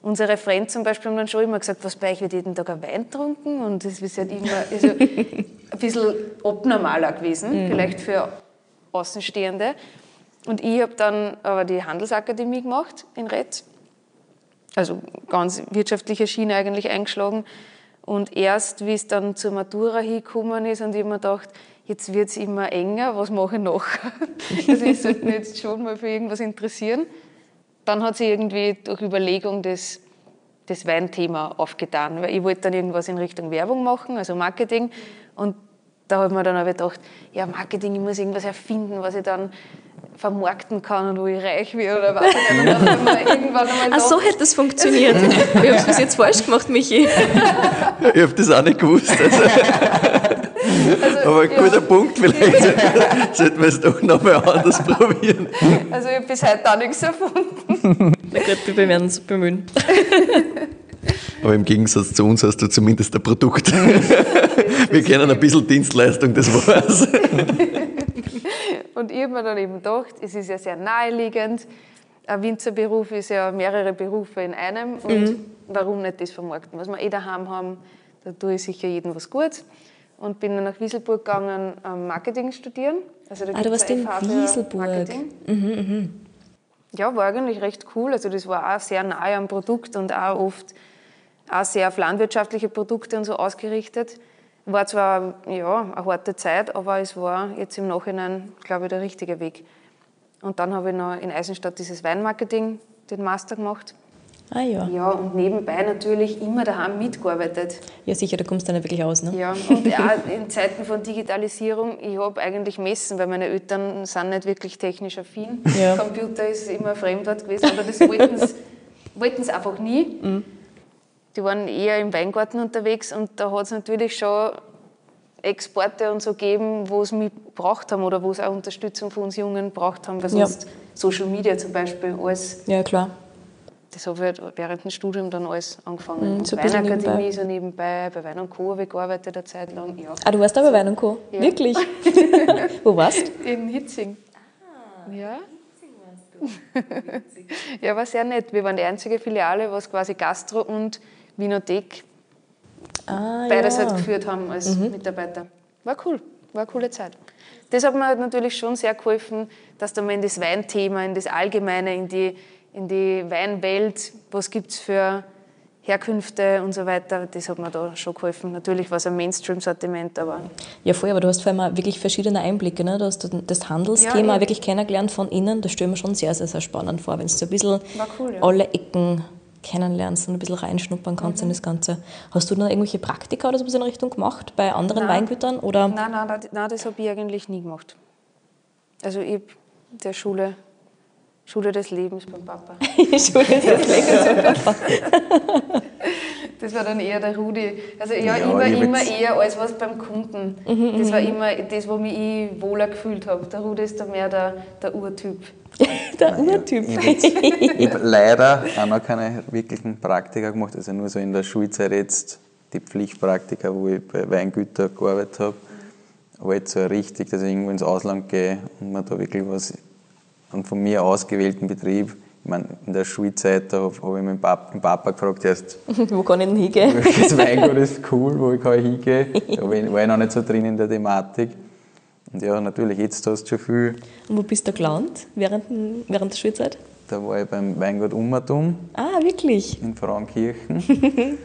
Unsere Freunde zum Beispiel haben dann schon immer gesagt, was bei euch wird jeden Tag ein Wein trunken und das ist halt immer also ein bisschen abnormaler gewesen, mhm. vielleicht für Außenstehende. Und ich habe dann aber die Handelsakademie gemacht in Retz. Also ganz wirtschaftliche Schiene eigentlich eingeschlagen. Und erst, wie es dann zur Matura hingekommen ist und ich mir gedacht, jetzt wird es immer enger, was mache ich noch? Also ich sollte mich jetzt schon mal für irgendwas interessieren. Dann hat sich irgendwie durch Überlegung das, das Weinthema aufgetan, weil ich wollte dann irgendwas in Richtung Werbung machen, also Marketing. Und da habe ich mir dann aber gedacht, ja, Marketing, ich muss irgendwas erfinden, was ich dann vermarkten kann und wo ich reich werde oder was ich nicht. irgendwann einmal Ach, so hätte das funktioniert. ich habe es bis jetzt falsch gemacht, Michi. ich habe das auch nicht gewusst. Also. Also, Aber ein ja. guter Punkt, vielleicht sollten wir es doch nochmal anders probieren. Also ich habe bis heute auch nichts erfunden. Na gut, wir werden uns bemühen. Aber im Gegensatz zu uns hast du zumindest ein Produkt. Wir kennen ein bisschen Dienstleistung, das war's. Und ich habe mir dann eben gedacht, es ist ja sehr naheliegend. Ein Winzerberuf ist ja mehrere Berufe in einem. Und mhm. warum nicht das vermarkten? Was wir eh daheim haben, da tue ich sicher jedem was Gutes. Und bin dann nach Wieselburg gegangen, Marketing studieren. Also da ah, du warst in Wieselburg. Marketing. Mhm, mhm. Ja, war eigentlich recht cool. Also das war auch sehr nahe am Produkt und auch oft auch sehr auf landwirtschaftliche Produkte und so ausgerichtet. War zwar ja, eine harte Zeit, aber es war jetzt im Nachhinein, glaube ich, der richtige Weg. Und dann habe ich noch in Eisenstadt dieses Weinmarketing, den Master gemacht. Ah ja. Ja, und nebenbei natürlich immer daheim mitgearbeitet. Ja, sicher, da kommst du dann wirklich aus, ne? Ja, und auch in Zeiten von Digitalisierung, ich habe eigentlich messen, weil meine Eltern sind nicht wirklich technisch affin. Ja. Computer ist immer ein Fremdwort gewesen, aber das wollten sie einfach nie. Mhm. Die waren eher im Weingarten unterwegs und da hat es natürlich schon Exporte und so gegeben, wo es mich gebraucht haben oder wo es auch Unterstützung von uns Jungen gebraucht haben, weil sonst ja. Social Media zum Beispiel alles ja, klar das habe ich halt während dem Studium dann alles angefangen. Mhm, so Weinakademie so nebenbei, bei Wein und Co. habe ich gearbeitet eine Zeit lang. Ja. Ah, du warst da bei Wein und Co.? Ja. Wirklich? Wo warst du? In Hitzing. Ah, ja. ja, war sehr nett. Wir waren die einzige Filiale, was quasi Gastro und Winothek ah, beides ja. halt geführt haben als mhm. Mitarbeiter. War cool, war eine coole Zeit. Das hat mir halt natürlich schon sehr geholfen, dass da mal in das Weinthema, in das Allgemeine, in die in die Weinwelt, was gibt es für Herkünfte und so weiter, das hat mir da schon geholfen. Natürlich war es ein Mainstream-Sortiment, aber... Ja, voll, aber du hast vor allem wirklich verschiedene Einblicke. Ne? Du hast das Handelsthema ja, wirklich kennengelernt von innen. Das stelle mir schon sehr, sehr, sehr spannend vor, wenn du so ein bisschen cool, ja. alle Ecken kennenlernst und ein bisschen reinschnuppern kannst mhm. in das Ganze. Hast du noch irgendwelche Praktika oder so in Richtung gemacht bei anderen nein. Weingütern? Oder? Nein, nein, nein, das habe ich eigentlich nie gemacht. Also ich der Schule Schule des Lebens beim Papa. Schule des Lebens beim Papa. das war dann eher der Rudi. Also ja, ja immer, immer eher als was beim Kunden. Mhm, das war mhm. immer das, wo mich ich wohler gefühlt habe. Der Rudi ist da mehr der, der Urtyp. der Urtyp. Ich habe leider auch noch keine wirklichen Praktika gemacht, also nur so in der Schulzeit jetzt die Pflichtpraktika, wo ich bei Weingütern gearbeitet habe. Aber jetzt so richtig, dass ich irgendwo ins Ausland gehe und man da wirklich was einen von mir ausgewählten Betrieb. Ich meine, in der Schulzeit habe hab ich meinen Papa, Papa gefragt, erst, wo kann ich denn hingehen? Welches Weingut ist cool, wo ich kann hingehen Da war ich noch nicht so drin in der Thematik. Und ja, natürlich, jetzt hast du schon viel. Und wo bist du gelandet während, während der Schulzeit? Da war ich beim Weingut Ummertum. Ah, wirklich? In Frauenkirchen.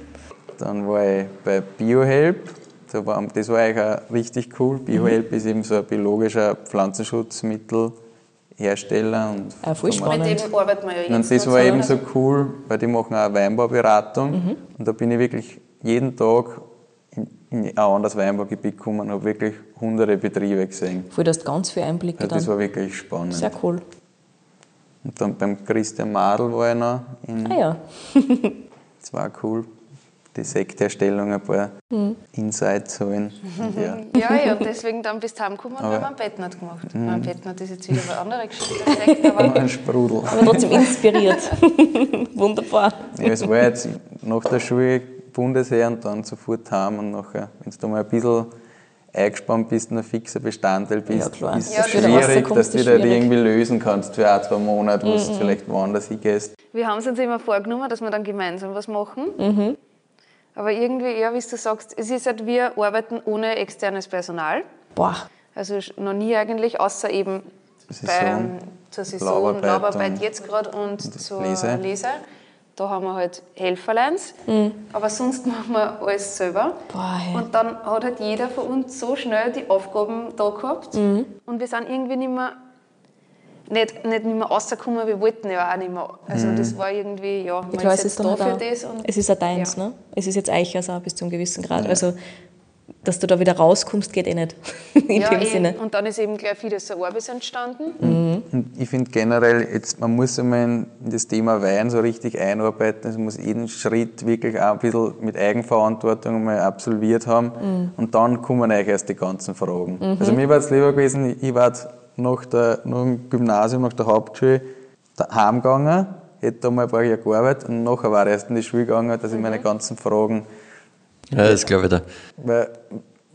Dann war ich bei BioHelp. Das war, das war eigentlich auch richtig cool. BioHelp mhm. ist eben so ein biologischer Pflanzenschutzmittel. Hersteller. Und ah, voll spannend. Mit dem arbeiten wir ja jetzt. Und das war eben so cool, weil die machen auch Weinbauberatung. Mhm. Und da bin ich wirklich jeden Tag in, in ein anderes Weinbaugebiet gekommen und habe wirklich hunderte Betriebe gesehen. Voll, du hast ganz viele Einblicke also Das war wirklich spannend. Sehr cool. Und dann beim Christian Madl war ich noch. In, ah ja. das war cool die Sektherstellung ein paar mhm. Insights holen. Ja. ja, ja, und deswegen dann bist du heimgekommen und haben einen Bettnut gemacht. Mhm. Ein Bettnut ist jetzt wieder eine andere Geschichte. Sekt, aber ein Sprudel. Aber trotzdem inspiriert. Wunderbar. Ja, es war jetzt nach der Schule Bundesheer und dann sofort heim und nachher, wenn du da mal ein bisschen eingespannt bist und ein fixer Bestandteil bist, ja, ist es ja, schwierig, dass du das irgendwie lösen kannst für ein, zwei Monate, wo mhm. du vielleicht woanders hingehst. Wir haben es uns immer vorgenommen, dass wir dann gemeinsam was machen. Mhm. Aber irgendwie, ja, wie du sagst, es ist halt, wir arbeiten ohne externes Personal. Boah. Also noch nie eigentlich, außer eben bei, zur Saison, Laubarbeit jetzt gerade und zur Lese. Lese. Da haben wir halt Helferleins, mhm. aber sonst machen wir alles selber. Boah, hey. Und dann hat halt jeder von uns so schnell die Aufgaben da gehabt mhm. und wir sind irgendwie nicht mehr nicht, nicht mehr rausgekommen, wir wollten ja auch nicht mehr. Also mhm. das war irgendwie, ja, man klar, ist jetzt da für das. Es ist ja deins, ja. ne? Es ist jetzt Eichers auch bis zu einem gewissen Grad. Ja. Also dass du da wieder rauskommst, geht eh nicht. In ja, dem eh. Sinne. Und dann ist eben gleich vieles so Arbeit entstanden. Mhm. Und ich finde generell, jetzt, man muss einmal in das Thema Wein so richtig einarbeiten. Also man muss jeden Schritt wirklich auch ein bisschen mit Eigenverantwortung mal absolviert haben. Mhm. Und dann kommen eigentlich erst die ganzen Fragen. Mhm. Also mir war es lieber gewesen, ich war nach, der, nach dem Gymnasium, nach der Hauptschule heimgegangen, hätte da mal ein paar Jahre gearbeitet und nachher war ich erst in die Schule gegangen, dass ich meine ganzen Fragen. Ja, das glaube ich da. Weil,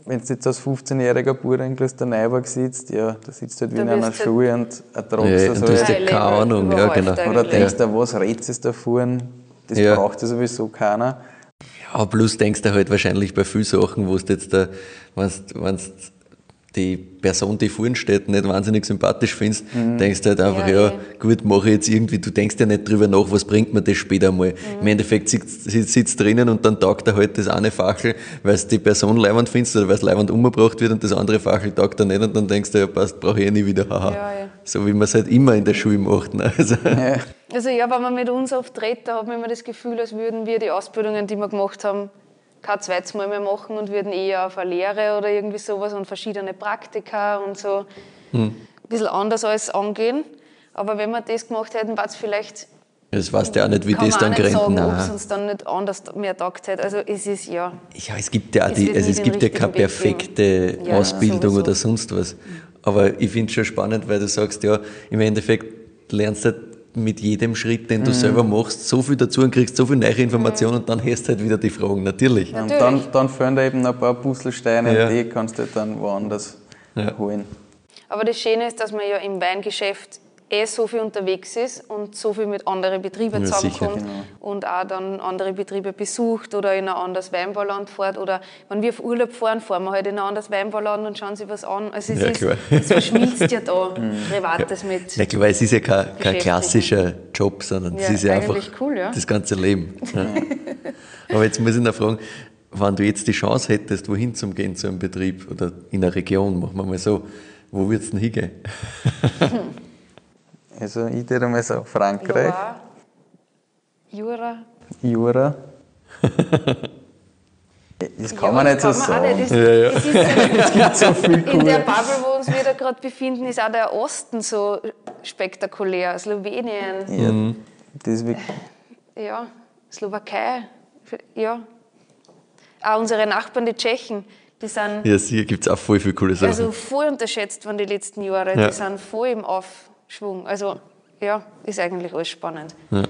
wenn du jetzt als 15-jähriger Bauer in Klosterneuburg sitzt, ja, da sitzt du halt wie in einer Schule und ertragst ja, das. Du hast ja keine Ahnung, ja, genau. Oder denkst du, was redest du davon? Das ja. braucht ja sowieso keiner. Ja, plus denkst du halt wahrscheinlich bei vielen Sachen, wo du jetzt da, wenn du die Person, die vorne steht, nicht wahnsinnig sympathisch findest, mhm. denkst du halt einfach, ja, ja gut, mache ich jetzt irgendwie, du denkst ja nicht drüber nach, was bringt mir das später mal. Mhm. Im Endeffekt sitzt, sitzt drinnen und dann taugt er halt das eine Fachel, weil es die Person leibend findest oder weil es leibend umgebracht wird und das andere Fachel taugt er nicht und dann denkst du, ja passt, brauche ich eh nie wieder, haha. So wie man es halt immer in der Schule macht. Ne? Also. Ja. also ja, wenn man mit uns oft redet, da hat man immer das Gefühl, als würden wir die Ausbildungen, die wir gemacht haben, kein zweites Mal mehr machen und würden eher auf eine Lehre oder irgendwie sowas und verschiedene Praktika und so hm. ein bisschen anders alles angehen. Aber wenn wir das gemacht hätten, war es vielleicht. Das weißt du auch nicht, wie das dann gerät. Ob es uns dann nicht anders mehr taugt hätte. Also es ist ja. Ja, es gibt ja, die, also es gibt ja keine perfekte ja, Ausbildung sowieso. oder sonst was. Aber ich finde es schon spannend, weil du sagst, ja, im Endeffekt lernst du mit jedem Schritt, den du mhm. selber machst, so viel dazu und kriegst so viel neue Informationen mhm. und dann hast du halt wieder die Fragen, natürlich. Ja, und dann, dann fehlen da eben ein paar Puzzlesteine, ja. die kannst du dann woanders ja. holen. Aber das Schöne ist, dass man ja im Weingeschäft eh so viel unterwegs ist und so viel mit anderen Betrieben ja, zusammenkommt genau. und auch dann andere Betriebe besucht oder in ein anderes Weinbauland fährt oder wenn wir auf Urlaub fahren, fahren wir halt in ein anderes Weinbauland und schauen sich was an. Also es, ja, ist, es verschmilzt ja da. Privates ja. mit Ja klar, es ist ja kein, kein klassischer Job, sondern es ist ja einfach cool, das ganze Leben. Aber jetzt muss ich noch fragen, wenn du jetzt die Chance hättest, wohin zum gehen zu einem Betrieb oder in einer Region, machen wir mal so, wo würdest du denn hingehen? Also ich würde mal sagen Frankreich. Jura. Jura. Das kann ja, man nicht so sagen. Nicht. Das, ja, ja. Ist, gibt so viel In der Bubble, wo uns wir da gerade befinden, ist auch der Osten so spektakulär. Slowenien. Ja, mhm. das ja, Slowakei. Ja. Auch unsere Nachbarn, die Tschechen. Die sind, ja, hier gibt es auch voll viele coole Sachen. Also voll unterschätzt waren die letzten Jahre. Ja. Die sind voll im Auf. Schwung. Also ja, ist eigentlich alles spannend. Ja.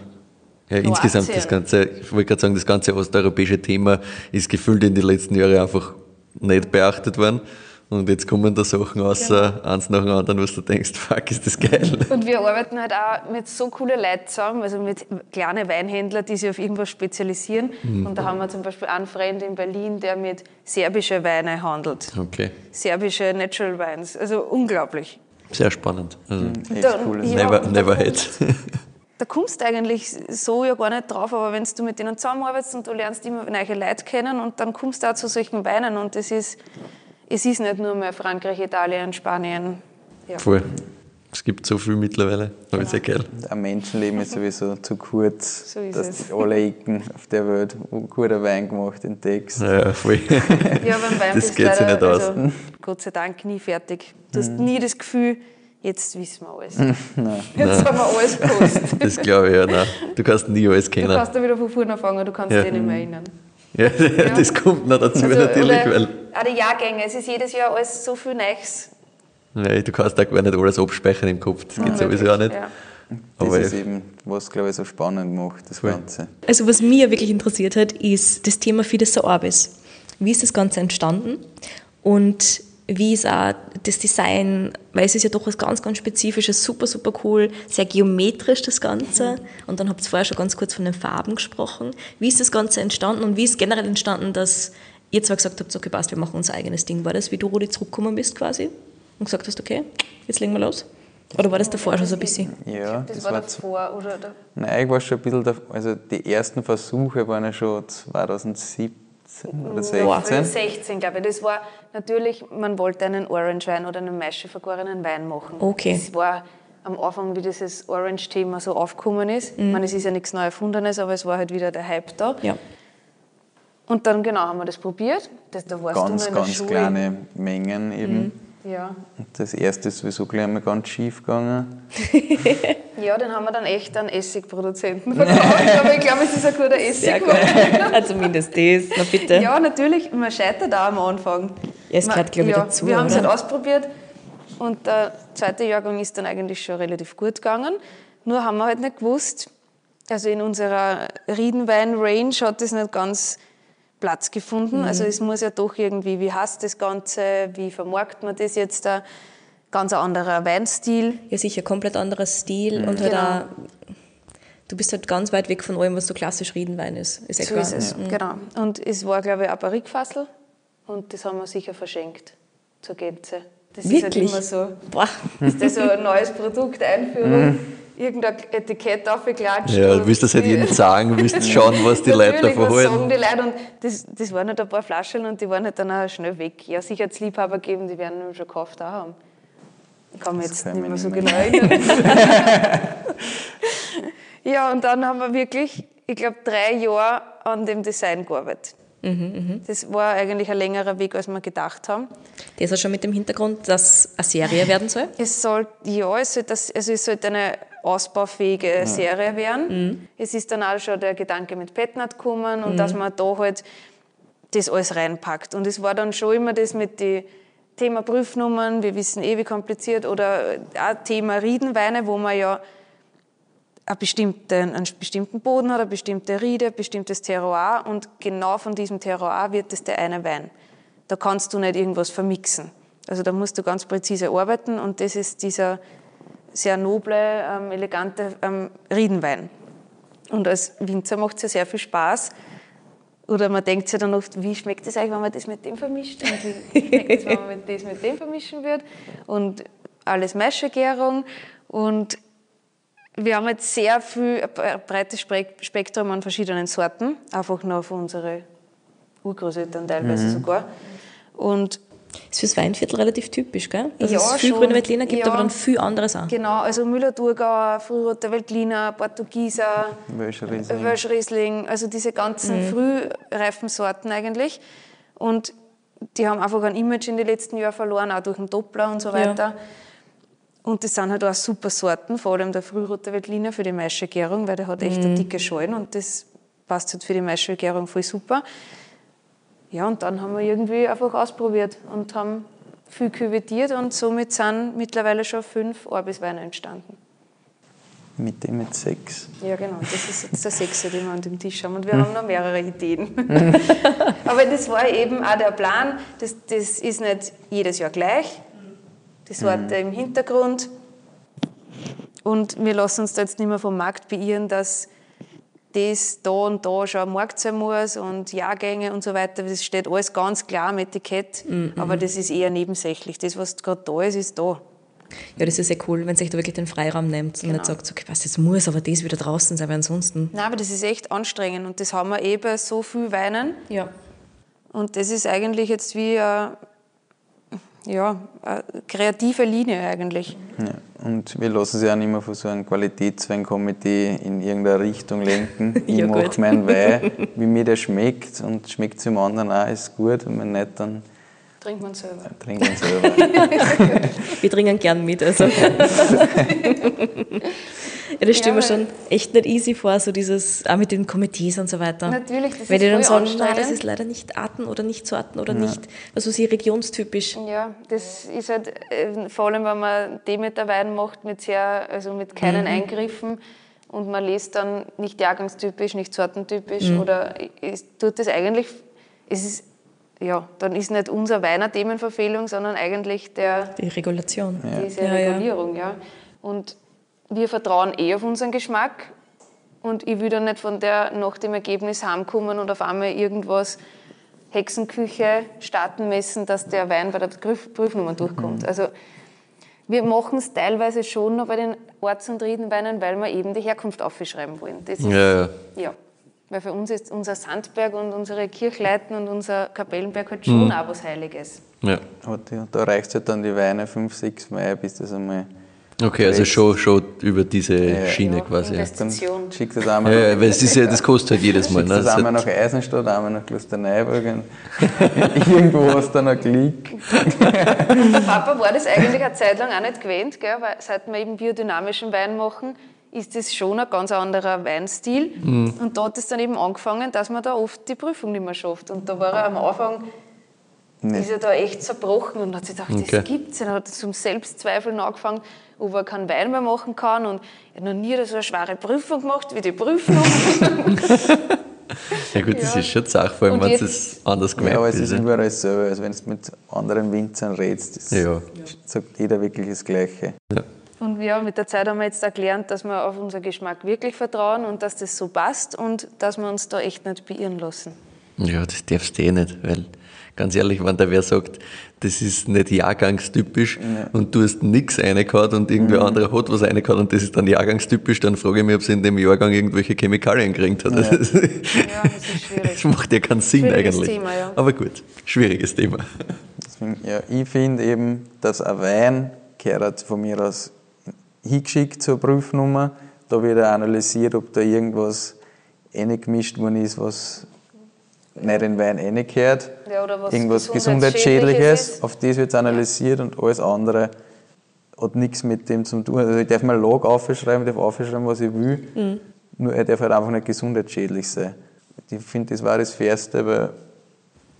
Ja, insgesamt das ganze, ich wollte gerade sagen, das ganze osteuropäische Thema ist gefühlt in den letzten Jahren einfach nicht beachtet worden. Und jetzt kommen da Sachen außer genau. eins nach dem anderen, was du denkst, fuck, ist das geil. Und wir arbeiten halt auch mit so coolen Leuten zusammen, also mit kleinen Weinhändlern, die sich auf irgendwas spezialisieren. Mhm. Und da haben wir zum Beispiel einen Freund in Berlin, der mit serbischen Weinen handelt. Okay. Serbische Natural Wines. Also unglaublich. Sehr spannend. Also mhm, echt cool. Ja, never never hate. Da kommst du eigentlich so ja gar nicht drauf, aber wenn du mit denen zusammenarbeitest und du lernst immer neue Leute kennen und dann kommst du auch zu solchen Weinen und das ist, es ist nicht nur mehr Frankreich, Italien, Spanien. Ja. Voll. Es gibt so viel mittlerweile, aber genau. ist ja geil. Ein Menschenleben ist sowieso zu kurz, so dass es. alle Ecken auf der Welt guter Wein gemacht in Text. Ja, voll. ja, beim Wein das geht sich nicht aus. Also, Gott sei Dank nie fertig. Du hast mhm. nie das Gefühl, jetzt wissen wir alles. Nein. Jetzt nein. haben wir alles gewusst. Das glaube ich ja, nein. Du kannst nie alles kennen. Du kannst da wieder von vorne anfangen, du kannst ja. dich nicht mehr erinnern. Ja, ja, das kommt noch dazu also, natürlich. Weil auch die Jahrgänge, es ist jedes Jahr alles so viel Neues. Nein, du kannst da gar nicht alles abspeichern im Kopf, das geht sowieso auch nicht. Ja. Das Aber ist eben, was glaube ich so spannend macht, das Ganze. Also was mich wirklich interessiert hat, ist das Thema Fidesz Orbis. Wie ist das Ganze entstanden? Und wie ist auch das Design, weil es ist ja doch was ganz, ganz Spezifisches, super, super cool, sehr geometrisch das Ganze. Und dann habt ihr vorher schon ganz kurz von den Farben gesprochen. Wie ist das Ganze entstanden und wie ist generell entstanden, dass ihr zwar gesagt habt, okay, passt, wir machen unser eigenes Ding. War das, wie du, Rudi, zurückgekommen bist quasi und gesagt hast, okay, jetzt legen wir los? Oder war das davor schon so ein bisschen? Ja, das, das war davor, oder? Nein, ich war schon ein bisschen, da, also die ersten Versuche waren ja schon 2017 oder 16? 16, glaube ich. Das war natürlich, man wollte einen Orange Wein oder einen Maische vergorenen Wein machen. Okay. Das war am Anfang, wie dieses Orange-Thema so aufgekommen ist. Mhm. Ich meine, es ist ja nichts neu Erfundenes, aber es war halt wieder der Hype da. Ja. Und dann, genau, haben wir das probiert. Das, da warst ganz, du in ganz Schule. kleine Mengen eben. Mhm. Ja. Und das erste ist sowieso gleich mal ganz schief gegangen. ja, den haben wir dann echt an Essigproduzenten verkauft. Aber ich glaube, es ist ein guter Essig. Also zumindest das, na bitte. Ja, natürlich, man scheitert auch am Anfang. Ja, es gehört, glaube ich, ja, dazu. Wir haben es halt ausprobiert und der zweite Jahrgang ist dann eigentlich schon relativ gut gegangen. Nur haben wir halt nicht gewusst, also in unserer Riedenwein-Range hat das nicht ganz Platz gefunden. Mhm. Also es muss ja doch irgendwie, wie heißt das Ganze, wie vermarktet man das jetzt da? Ganz anderer Weinstil. Ja, sicher, komplett anderer Stil mhm. und halt genau. auch, du bist halt ganz weit weg von allem, was so klassisch Riedenwein ist. ist so ist es, mhm. genau. Und es war, glaube ich, ein Barrikfassel und das haben wir sicher verschenkt zur Gänze. Das Wirklich? ist halt immer so. Boah. Ist das so ein neues Produkt, Einführung, irgendein Etikett aufgeklatscht. Ja, du willst das halt jedem sagen, du willst schauen, was die Leute Natürlich, davon was sagen halten. die Leute? Und das, das waren halt ein paar Flaschen und die waren halt dann auch schnell weg. Ja, sicher hat es Liebhaber gegeben, die werden schon gekauft auch haben. Ich kann mich jetzt kann nicht ich mehr so genau erinnern. ja, und dann haben wir wirklich, ich glaube, drei Jahre an dem Design gearbeitet. Mhm, Das war eigentlich ein längerer Weg, als wir gedacht haben. Das ist schon mit dem Hintergrund, dass eine Serie werden soll. Es soll, ja, es sollte, das, also es sollte eine ausbaufähige Serie werden. Es ist dann auch schon der Gedanke mit Petnat gekommen und dass man da halt das alles reinpackt. Und es war dann schon immer das mit den Thema Prüfnummern, wir wissen eh, wie kompliziert, oder auch Thema Riedenweine, wo man ja einen bestimmten, einen bestimmten Boden hat, eine bestimmte Riede, ein bestimmtes Terroir und genau von diesem Terroir wird es der eine Wein. Da kannst du nicht irgendwas vermixen. Also da musst du ganz präzise arbeiten und das ist dieser sehr noble, ähm, elegante ähm, Riedenwein. Und als Winzer macht es ja sehr viel Spaß. Oder man denkt sich dann oft, wie schmeckt es eigentlich, wenn man das mit dem vermischt? Und wie schmeckt es, wenn man das mit dem vermischen wird? Und alles Maischegärung. Und wir haben jetzt sehr viel, ein breites Spek- Spektrum an verschiedenen Sorten, einfach noch von unseren Urgroßeltern teilweise sogar. Und Ist fürs Weinviertel relativ typisch, gell? Dass Ja, es viel schon. grüne Veltliner gibt, Ja. aber dann viel anderes auch. genau, also Müller-Thurgauer, Frühroter Veltliner, Portugieser, Welschriesling. Welschriesling, also diese ganzen frühreifen Sorten eigentlich. Und die haben einfach ein Image in den letzten Jahren verloren, auch durch den Doppler und so Ja. weiter. Und das sind halt auch super Sorten, vor allem der Frühroter Veltliner für die Maischegärung, weil der hat echt eine dicke Schalen und das passt halt für die Maischegärung voll super. Ja, und dann haben wir irgendwie einfach ausprobiert und haben viel küvetiert und somit sind mittlerweile schon fünf Orbisweine entstanden. Mit dem mit sechs. Ja, genau. Das ist jetzt der Sechste, den wir an dem Tisch haben. Und wir haben noch mehrere Ideen. Aber das war eben auch der Plan. Das, das ist nicht jedes Jahr gleich. Die Sorte im Hintergrund. Und wir lassen uns da jetzt nicht mehr vom Markt beirren, dass das da und da schon am Markt sein muss und Jahrgänge und so weiter. Das steht alles ganz klar am Etikett. Aber das ist eher nebensächlich. Das, was gerade da ist, ist da. Ja, das ist sehr cool, wenn sich da wirklich den Freiraum nimmt und Genau. nicht sagt, so, okay, was, jetzt muss aber das wieder draußen sein, weil ansonsten. Nein, aber das ist echt anstrengend und das haben wir eh bei so viel Weinen. Ja. Und das ist eigentlich jetzt wie eine, ja, eine kreative Linie eigentlich. Ja. Und wir lassen sich auch nicht mehr von so einem Qualitätsweinkomitee in irgendeine Richtung lenken. Ich Ja, mache meinen Wein, wie mir der schmeckt und schmeckt es dem anderen auch, ist gut. Und wenn nicht, dann Trinkt man selber. trinken wir selber. Wir trinken gern mit. Also. Ja, das stelle Ja, mir schon echt nicht easy vor, so dieses, auch mit den Komitees und so weiter. Natürlich, das Weil ist die dann sagen, nein, das ist leider nicht Arten oder nicht Sorten oder nicht, was weiß ich, regionstypisch. Ja, das ist halt, äh, vor allem wenn man Demeter-Wein macht, mit sehr, also mit keinen Eingriffen und man lässt dann nicht jahrgangstypisch, nicht sortentypisch oder es tut das eigentlich, es ist, ja, dann ist nicht unser Wein eine Themenverfehlung, sondern eigentlich der, Die Regulation. diese Ja, ja. Regulierung, ja. Und wir vertrauen eh auf unseren Geschmack und ich will dann nicht von der nach dem Ergebnis heimkommen und auf einmal irgendwas Hexenküche starten messen, dass der Wein bei der Prüf Prüfnummer durchkommt. Also wir machen es teilweise schon noch bei den Orts- und Riedenweinen, weil wir eben die Herkunft aufschreiben wollen. Das ist, Ja, ja. ja. Weil für uns ist unser Sandberg und unsere Kirchleiten und unser Kapellenberg halt schon auch was Heiliges. ja. Da reicht halt dann die Weine fünf, sechs Mal, bis das einmal. Okay, also schon, schon über diese Ja. Schiene Ja, quasi. Ja. Dann Investition. schickt das einmal, Ja, ja, weil es ist ja, das kostet halt jedes Mal. schickt Ne? das Das einmal nach Eisenstadt, einmal nach Klosterneuburg. und Irgendwo hast du dann einen Klick. Der Papa war das eigentlich eine Zeit lang auch nicht gewöhnt, gell? weil seit wir eben biodynamischen Wein machen, ist das schon ein ganz anderer Weinstil. Und da hat es dann eben angefangen, dass man da oft die Prüfung nicht mehr schafft. Und da war er am Anfang, ist er da echt zerbrochen und hat sich gedacht, Okay. das gibt's nicht. Er hat zum Selbstzweifeln angefangen, ob er keinen Wein mehr machen kann. Und er hat noch nie so eine schwere Prüfung gemacht wie die Prüfung. ja gut, das Ja. ist schon Sache, vor allem wenn es anders Ja, gemerkt aber es ist. ist ja. überall so, also wenn du mit anderen Winzern redest, Ja. sagt jeder wirklich das Gleiche. Und ja, mit der Zeit haben wir jetzt auch gelernt, dass wir auf unseren Geschmack wirklich vertrauen und dass das so passt und dass wir uns da echt nicht beirren lassen. Ja, das darfst du eh nicht, weil ganz ehrlich, wenn da wer sagt, das ist nicht jahrgangstypisch ja. und du hast nichts reingehauen und irgendwer mhm. anderer hat was reingehauen und das ist dann jahrgangstypisch, dann frage ich mich, ob sie in dem Jahrgang irgendwelche Chemikalien gekriegt hat. Ja. Das, ja, das, ist schwierig. das macht ja keinen Sinn eigentlich. Thema, ja. Aber gut, schwieriges Thema. ja, ich finde eben, dass ein Wein gehört von mir aus hingeschickt zur Prüfnummer. Da wird analysiert, ob da irgendwas gemischt worden ist, was nicht in Wein reingehört. Ja, oder was Irgendwas Gesundheitsschädliches, auf das wird analysiert und alles andere hat nichts mit dem zu tun. Also ich darf mal Log aufschreiben, ich darf aufschreiben, was ich will, mhm. nur er darf halt einfach nicht gesundheitsschädlich sein. Ich finde, das war das Fairste, weil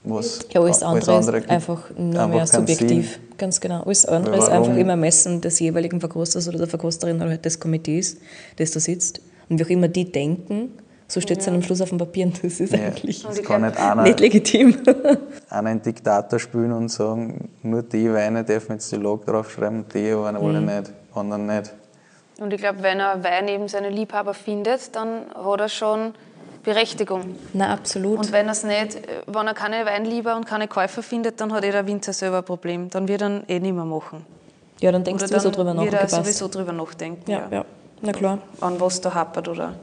was ja, alles andere, andere ist einfach nur einfach mehr subjektiv. Sinn. Ganz genau. Alles andere ist einfach immer Messen des jeweiligen Verkosters oder der Verkosterin oder halt des Komitees, das da sitzt. Und wie auch immer die denken, so steht es ja. dann am Schluss auf dem Papier und das ist ja. eigentlich das kann nicht, einer, nicht legitim. einer einen Diktator spielen und sagen, nur die Weine dürfen jetzt die Log draufschreiben, die aber alle mhm. nicht, anderen nicht. Und ich glaube, wenn er Wein eben seine Liebhaber findet, dann hat er schon Berechtigung. Na, absolut. Und wenn, er's nicht, wenn er keine Weinlieber und keine Käufer findet, dann hat eh der Winzer selber ein Problem. Dann wird er eh nicht mehr machen. Ja, dann denkst du sowieso drüber nach. Wird er sowieso drüber nachdenken. Ja, ja. ja. Na klar. An was da hapert oder.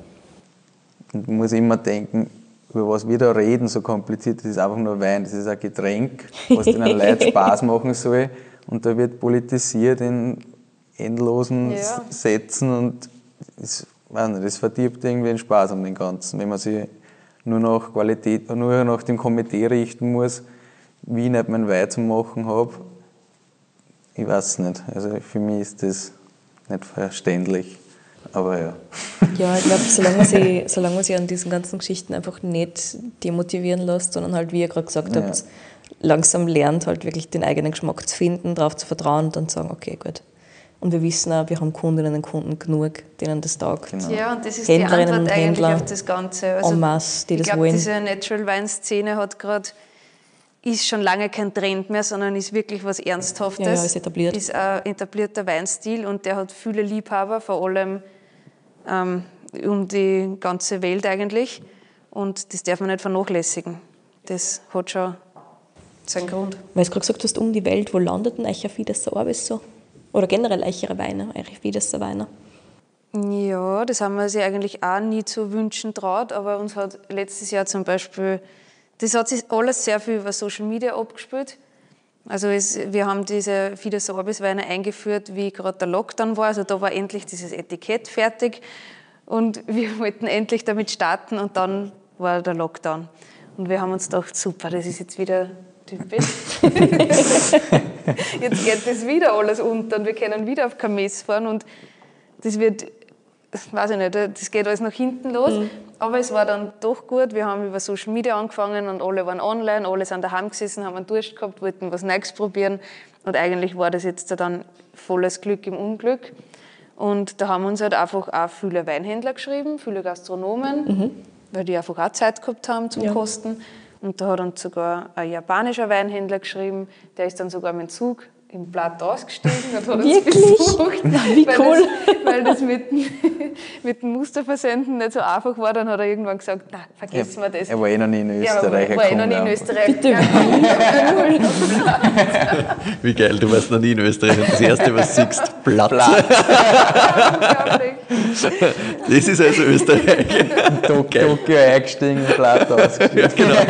Und man muss immer denken, über was wir da reden, so kompliziert, das ist einfach nur Wein, das ist ein Getränk, was den Leuten Spaß machen soll. Und da wird politisiert in endlosen ja. Sätzen und das, nicht, das verdirbt irgendwie den Spaß an den Ganzen, wenn man sich nur nach Qualität, nur nach dem Komitee richten muss, wie ich nicht meinen Wein zu machen habe. Ich weiß nicht. Also für mich ist das nicht verständlich. Aber ja. Ja, ich glaube, solange man, sich, solange man sich an diesen ganzen Geschichten einfach nicht demotivieren lässt, sondern halt, wie ihr gerade gesagt ja. habt, langsam lernt, halt wirklich den eigenen Geschmack zu finden, darauf zu vertrauen und dann zu sagen, okay, gut. Und wir wissen auch, wir haben Kundinnen und Kunden genug, denen das taugt. Genau. Ja, und das ist Händlerinnen die Antwort eigentlich auf das Ganze. Also, en masse, die das glaub, wollen. diese Natural Wine Szene hat gerade ist schon lange kein Trend mehr, sondern ist wirklich was Ernsthaftes. Ja, ja, ist etabliert. Ist ein etablierter Weinstil und der hat viele Liebhaber, vor allem ähm, um die ganze Welt eigentlich. Und das darf man nicht vernachlässigen. Das hat schon seinen Grund. Weil du gerade gesagt hast, um die Welt, wo landet denn euch Fidesser Arbeit so? Oder generell eichere Weine, eure Fidesser Weine? Ja, das haben wir sich eigentlich auch nie zu wünschen traut, aber uns hat letztes Jahr zum Beispiel, das hat sich alles sehr viel über Social Media abgespielt. Also es, wir haben diese Fides Orbis-Weine eingeführt, wie gerade der Lockdown war. Also da war endlich dieses Etikett fertig und wir wollten endlich damit starten und dann war der Lockdown. Und wir haben uns gedacht, super, das ist jetzt wieder typisch. jetzt geht das wieder alles unter und wir können wieder auf Kames fahren und das wird weiß ich nicht, das geht alles nach hinten los. Mhm. Aber es war dann doch gut. Wir haben über Social Media angefangen und alle waren online, alle sind daheim gesessen, haben einen Durst gehabt, wollten was Neues probieren. Und eigentlich war das jetzt dann volles Glück im Unglück. Und da haben uns halt einfach auch viele Weinhändler geschrieben, viele Gastronomen, mhm. weil die einfach auch Zeit gehabt haben zum ja. Kosten. Und da hat uns sogar ein japanischer Weinhändler geschrieben, der ist dann sogar mit dem Zug im Blatt ausgestiegen und hat Wirklich? uns besucht. Na, wie weil cool. Das, weil das mit, mit dem Musterversenden nicht so einfach war. Dann hat er irgendwann gesagt, na, vergessen wir das. Er war eh noch nie in Österreich. Ja, er war eh noch nie in Österreich. Bitte. wie geil, du warst noch nie in Österreich und das Erste, was du siehst, Blatt. Blatt. das ist also Österreich. Tokio eingestiegen, Blatt ausgestiegen. genau.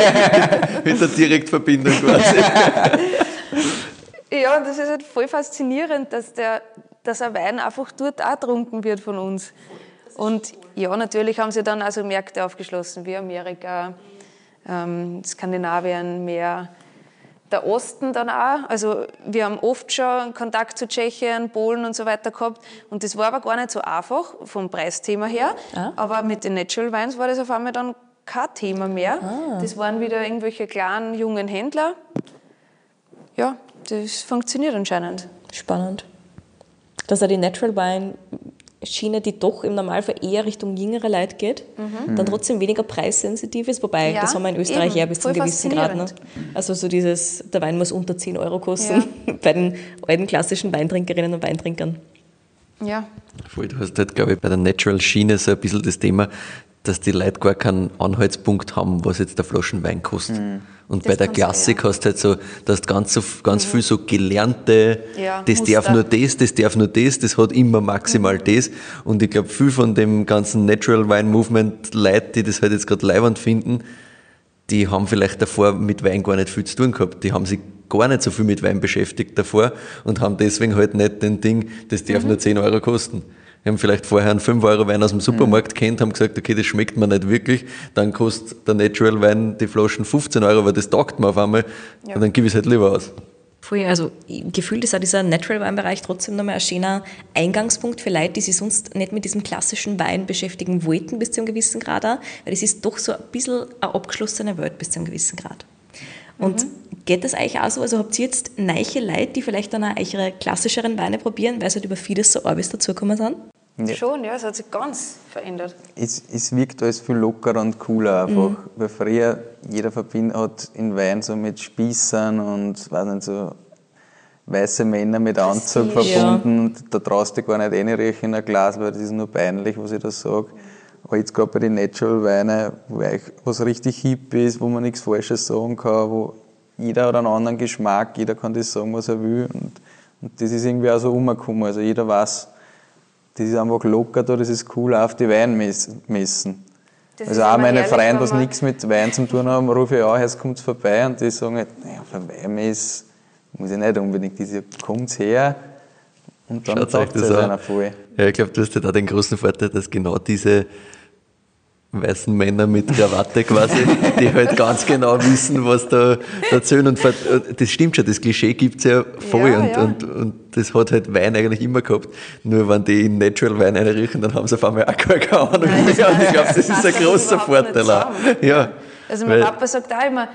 Mit der Direktverbindung quasi. Ja, und das ist halt voll faszinierend, dass, der, dass ein Wein einfach dort auch getrunken wird von uns. Und ja, natürlich haben sie dann also Märkte aufgeschlossen, wie Amerika, ähm, Skandinavien, mehr der Osten dann auch. Also wir haben oft schon Kontakt zu Tschechien, Polen und so weiter gehabt. Und das war aber gar nicht so einfach vom Preisthema her. Ah. Aber mit den Natural Wines war das auf einmal dann kein Thema mehr. Ah. Das waren wieder irgendwelche kleinen, jungen Händler. Ja, das funktioniert anscheinend. Spannend. Dass auch die Natural Wine Schiene, die doch im Normalfall eher Richtung jüngere Leute geht, mhm. dann trotzdem weniger preissensitiv ist. Wobei, ja, das haben wir in Österreich ja bis zu einem gewissen Grad. Ne? Also so dieses, der Wein muss unter 10 Euro kosten ja. bei den alten klassischen Weintrinkerinnen und Weintrinkern. Ja. Voll, du hast halt, glaube ich, bei der Natural Schiene so ein bisschen das Thema, dass die Leute gar keinen Anhaltspunkt haben, was jetzt der Flaschen Wein kostet. Mhm. Und das bei der Klassik hast du halt so, da hast ganz, so, ganz mhm. viel so gelernte, ja, das Muster. darf nur das, das darf nur das, das hat immer maximal mhm. das. Und ich glaube, viel von dem ganzen Natural Wine Movement Leute, die das halt jetzt gerade leibend finden, die haben vielleicht davor mit Wein gar nicht viel zu tun gehabt. Die haben sich gar nicht so viel mit Wein beschäftigt davor und haben deswegen halt nicht den Ding, das darf mhm. nur 10 Euro kosten. Wir haben vielleicht vorher einen 5 Euro Wein aus dem Supermarkt mhm. kennt, haben gesagt, okay, das schmeckt mir nicht wirklich. Dann kostet der Natural Wein die Flaschen 15 Euro, weil das taugt mir auf einmal. Ja. Und dann gebe ich es halt lieber aus. Voll, also gefühlt ist auch dieser Natural Weinbereich trotzdem nochmal ein schöner Eingangspunkt für Leute, die sich sonst nicht mit diesem klassischen Wein beschäftigen wollten bis zu einem gewissen Grad auch, weil es ist doch so ein bisschen eine abgeschlossene Welt bis zu einem gewissen Grad. Und mhm. Geht das eigentlich auch so? Also habt ihr jetzt neiche Leute, die vielleicht dann auch eure klassischeren Weine probieren, weil es halt über vieles so Arbeit dazugekommen sind? Ja. Schon, ja, es hat sich ganz verändert. Es, es wirkt alles viel lockerer und cooler einfach. Mhm. Weil früher jeder verbindet hat in Wein so mit Spießern und weiß nicht, so weiße Männer mit Anzug Prestige, verbunden. Ja. Und da traust du gar nicht reinriechen in ein Glas, weil das ist nur peinlich, was ich da sage. Aber jetzt gerade bei den Natural Weinen, wo was richtig hip ist, wo man nichts Falsches sagen kann, wo jeder hat einen anderen Geschmack, jeder kann das sagen, was er will. Und, und das ist irgendwie auch so umgekommen. Also jeder weiß, das ist einfach locker da, das ist cool, auch auf die Wein messen. Das also auch meine Freunde, die nichts mit Wein zu tun haben, rufe ich an, jetzt kommt es vorbei und die sagen halt, naja, auf der Weinmesse muss ich nicht unbedingt, diese kommt her und dann sagt es einer voll. Ja, ich glaube, du hast ja da den großen Vorteil, dass genau diese weißen Männer mit Krawatte quasi, die halt ganz genau wissen, was da erzählen. Und das stimmt schon, das Klischee gibt's ja voll ja, und, ja. Und, und das hat halt Wein eigentlich immer gehabt. Nur wenn die in Natural Wein reinriechen, dann haben sie auf einmal auch keine Ahnung. Nein, ich glaube, das ist ein großer Vorteil. Ja. Also mein Papa sagt auch immer,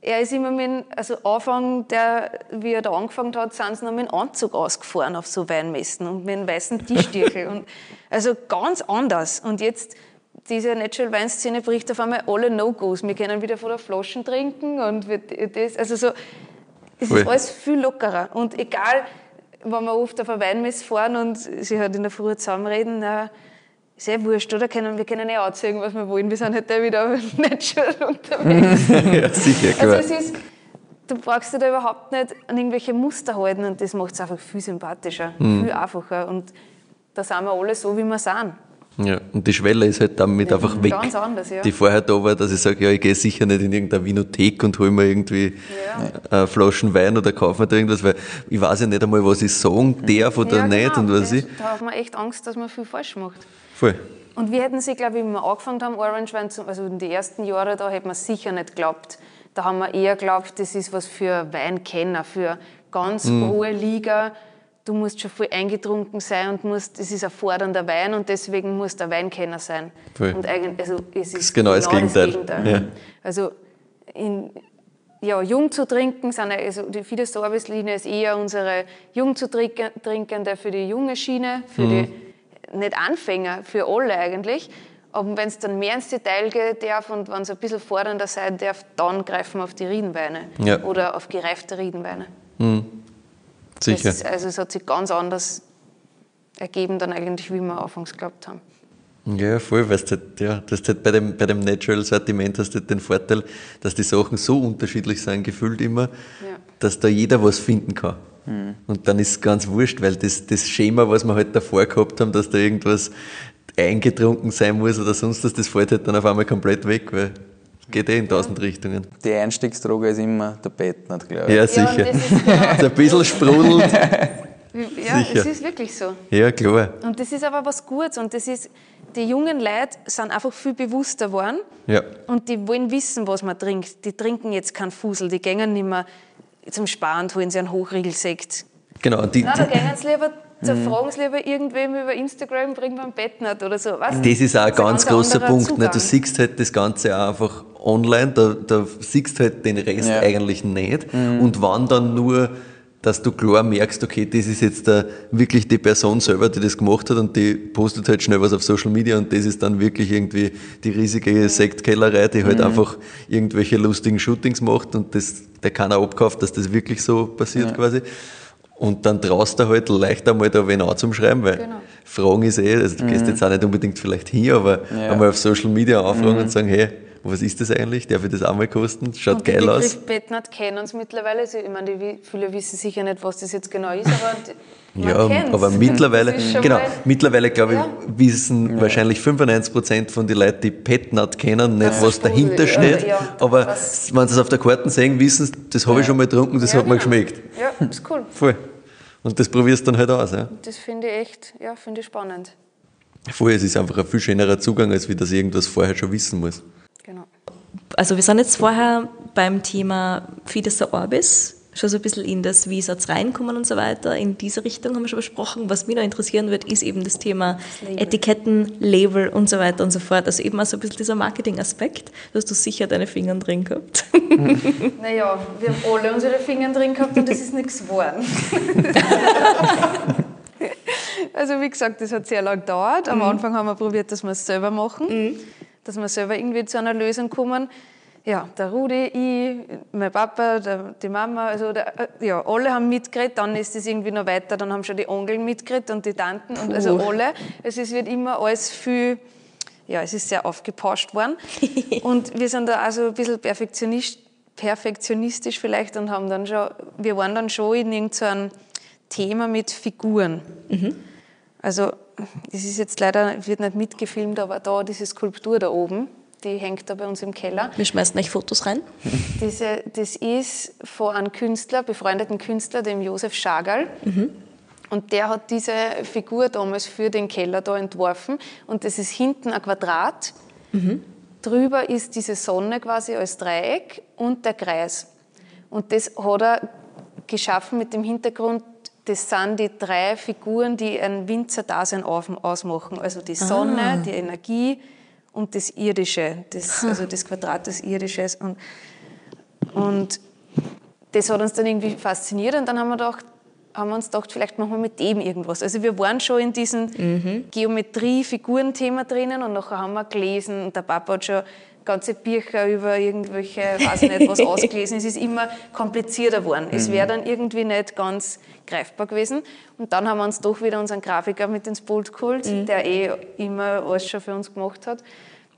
er ist immer mit, also Anfang, der, wie er da angefangen hat, sind sie noch mit dem Anzug ausgefahren auf so Weinmessen und mit einem weißen Tischstierkel. und, also ganz anders. Und jetzt diese Natural Wine Szene bricht auf einmal alle No-Gos. Wir können wieder von der Flaschen trinken und das, also so, es ist alles viel lockerer. Und egal, wenn wir oft auf eine Weinmesse fahren und sie halt in der Früh zusammenreden, na, ist eh wurscht, oder? Wir können eh anziehen, was wir wollen. Wir sind halt wieder natural unterwegs. ja, sicher, klar. Also es ist, du brauchst dich da überhaupt nicht an irgendwelche Muster halten und das macht es einfach viel sympathischer, mhm. viel einfacher. Und da sind wir alle so, wie wir sind. Ja, und die Schwelle ist halt damit ja, einfach weg. Ganz anders, ja. Die vorher da war, dass ich sage, ja, ich gehe sicher nicht in irgendeine Vinothek und hole mir irgendwie ja. Flaschen Wein oder kaufe mir da irgendwas, weil ich weiß ja nicht einmal, was ich sagen darf oder ja, nicht genau. und was ich. Da hat man echt Angst, dass man viel falsch macht. Voll. Und wir hätten sie, glaube ich, wenn wir angefangen haben, Orange Wein, zu, also in den ersten Jahren, da hätten wir sicher nicht geglaubt. Da haben wir eher geglaubt, das ist was für Weinkenner, für ganz mhm. hohe Liga du musst schon voll eingetrunken sein und musst, es ist ein fordernder Wein und deswegen musst du ein Weinkenner sein. Voll. Und eigentlich, also es ist das ist genau, genau das Gegenteil. Das Gegenteil. Ja. Also in, ja, jung zu trinken, sind, also die Fide Service-Linie ist eher unsere jung zu trinkende für die junge Schiene, für mhm. die nicht Anfänger, für alle eigentlich. Aber wenn es dann mehr ins Detail geht darf und wenn es ein bisschen fordernder sein darf, dann greifen wir auf die Riedenweine ja. oder auf gereifte Riedenweine. Mhm. Sicher. Das, also es hat sich ganz anders ergeben dann eigentlich, wie wir anfangs geglaubt haben. Ja, voll, weil du halt, ja, das halt bei dem, bei dem Natural-Sortiment hast du halt den Vorteil, dass die Sachen so unterschiedlich sind, gefühlt immer, ja. dass da jeder was finden kann. Mhm. Und dann ist es ganz wurscht, weil das, das Schema, was wir halt davor gehabt haben, dass da irgendwas eingetrunken sein muss oder sonst was, das fällt halt dann auf einmal komplett weg, weil Geht eh in tausend Richtungen. Die Einstiegsdroge ist immer der Bettnert, glaube ich. Ja, sicher. Ja, genau. ein bisschen sprudelt. Ja, sicher. es ist wirklich so. Ja, klar. Und das ist aber was Gutes. Und das ist, die jungen Leute sind einfach viel bewusster geworden. Ja. Und die wollen wissen, was man trinkt. Die trinken jetzt keinen Fusel. Die gehen nicht mehr zum Sparen, holen sie einen Hochriegelsekt. Genau. Die, Nein, da gehen sie lieber zerfragen sie lieber irgendwem über Instagram, bringen wir ein Bett nicht oder so. Weißt? Das ist auch ein ganz, ganz großer Punkt. Ne? Du siehst halt das Ganze auch einfach online, da, da siehst halt den Rest ja. eigentlich nicht. Mhm. Und wann dann nur dass du klar merkst, okay, das ist jetzt der, wirklich die Person selber, die das gemacht hat und die postet halt schnell was auf Social Media und das ist dann wirklich irgendwie die riesige Sektkellerei, die halt mhm. einfach irgendwelche lustigen Shootings macht und das, der keiner abkauft, dass das wirklich so passiert ja. quasi. Und dann traust du halt leicht einmal da wen anzuschreiben, weil genau. Fragen ist eh, also du mhm. gehst jetzt auch nicht unbedingt vielleicht hin, aber ja. einmal auf Social Media anfragen mhm. und sagen, hey, Was ist das eigentlich? Darf ich das einmal kosten? Schaut und geil aus. Die Bettnut kennen uns mittlerweile. Also, ich meine, die, viele wissen sicher nicht, was das jetzt genau ist, aber man ja, kennt's. aber mittlerweile, genau, mittlerweile glaube ich, ja. wissen ja. wahrscheinlich 95 Prozent von den Leuten, die Petnut kennen, nicht, was dahinter steht. Ja, aber was, wenn sie es auf der Karte sehen, wissen sie, das habe ich schon mal getrunken, das hat mir genau. geschmeckt. Ja, ist cool. Voll. Und das probierst du dann halt aus. Ja? Das finde ich echt, ja, finde ich spannend. Voll, es ist einfach ein viel schönerer Zugang, als wie das irgendwas vorher schon wissen muss. Genau. Also wir sind jetzt vorher beim Thema Fides Orbis, schon so ein bisschen in das, wie soll es reinkommen und so weiter. In diese Richtung haben wir schon besprochen. Was mich noch interessieren wird, ist eben das Thema das Etiketten, Label und so weiter und so fort. Also eben auch so ein bisschen dieser Marketing-Aspekt. Da hast du sicher deine Finger drin gehabt. Naja, wir haben alle unsere Finger drin gehabt und es ist nichts geworden. Also wie gesagt, das hat sehr lange gedauert. Am mhm. Anfang haben wir probiert, dass wir es selber machen, mhm. Dass wir selber irgendwie zu einer Lösung kommen. Ja, der Rudi, ich, mein Papa, der, die Mama, also der, äh, ja, alle haben mitgeredet. Dann ist es irgendwie noch weiter, dann haben schon die Onkeln mitgeredet und die Tanten und also alle. Also es wird immer alles viel, ja, es ist sehr aufgepauscht worden. und wir sind da also ein bisschen perfektionist, perfektionistisch vielleicht und haben dann schon, wir waren dann schon in irgendeinem Thema mit Figuren. Mhm. Also es ist jetzt leider, wird nicht mitgefilmt, aber da diese Skulptur da oben, die hängt da bei uns im Keller. Wir schmeißen euch Fotos rein. Diese, das ist von einem Künstler, befreundeten Künstler, dem Josef Schagal. Mhm. Und der hat diese Figur damals für den Keller da entworfen. Und das ist hinten ein Quadrat. Mhm. Drüber ist diese Sonne quasi als Dreieck und der Kreis. Und das hat er geschaffen mit dem Hintergrund, das sind die drei Figuren, die ein Winzerdasein ausmachen. Also die Sonne, ah. die Energie und das Irdische, das, also das Quadrat des Irdisches. Und, und das hat uns dann irgendwie fasziniert und dann haben wir, gedacht, haben wir uns gedacht, vielleicht machen wir mit dem irgendwas. Also wir waren schon in diesem mhm. Geometrie-Figuren-Thema drinnen und nachher haben wir gelesen und der Papa hat schon ganze Bücher über irgendwelche, weiß ich nicht, was ausgelesen. Es ist immer komplizierter geworden. Mhm. Es wäre dann irgendwie nicht ganz greifbar gewesen. Und dann haben wir uns doch wieder unseren Grafiker mit ins Boot geholt, mhm. der eh immer alles schon für uns gemacht hat.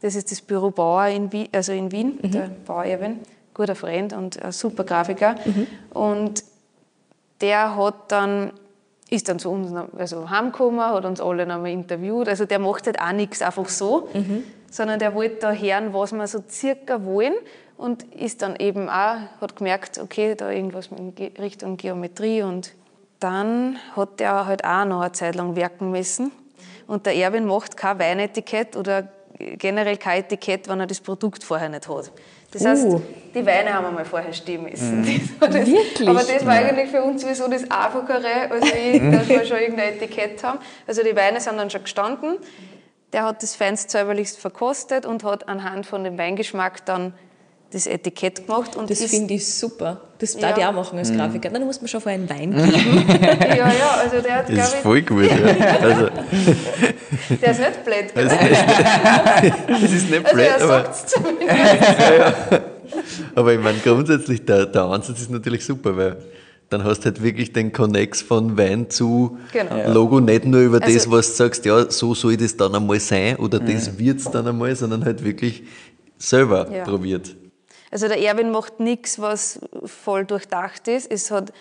Das ist das Büro Bauer in Wien, also in Wien, mhm. der Bauer Erwin, guter Freund und ein super Grafiker. Mhm. Und der hat dann ist dann zu uns also heimgekommen, hat uns alle nochmal interviewt. Also der macht halt auch nichts einfach so, mhm sondern der wollte da hören, was wir so circa wollen und ist dann eben auch, hat gemerkt, okay, da irgendwas in Richtung Geometrie und dann hat der halt auch noch eine Zeit lang werken müssen. Und der Erwin macht kein Weinetikett oder generell kein Etikett, wenn er das Produkt vorher nicht hat. Das heißt, uh. die Weine haben wir mal vorher stehen müssen. Mhm. Das das, Wirklich? Aber das war eigentlich für uns sowieso das Einfachere, als wir, dass wir schon irgendein Etikett haben. Also die Weine sind dann schon gestanden der hat das feinst säuberlichst verkostet und hat anhand von dem Weingeschmack dann das Etikett gemacht. Und das finde ich super. Das ja. darf ich auch machen als mhm. Grafiker. Dann muss man schon vorher einen Wein geben. ja, ja, also der hat, Das ist voll gut. Ja. Also. Der ist nicht blöd. Das ist nicht, das ist nicht blöd. Also er sagt es zumindest. ja, ja. Aber ich meine, grundsätzlich, der, der Ansatz ist natürlich super, weil dann hast du halt wirklich den Connex von Wein zu genau. Logo, nicht nur über also, das, was du sagst, ja, so soll das dann einmal sein oder mhm. das wird es dann einmal, sondern halt wirklich selber ja. probiert. Also der Erwin macht nichts, was voll durchdacht ist. Es hat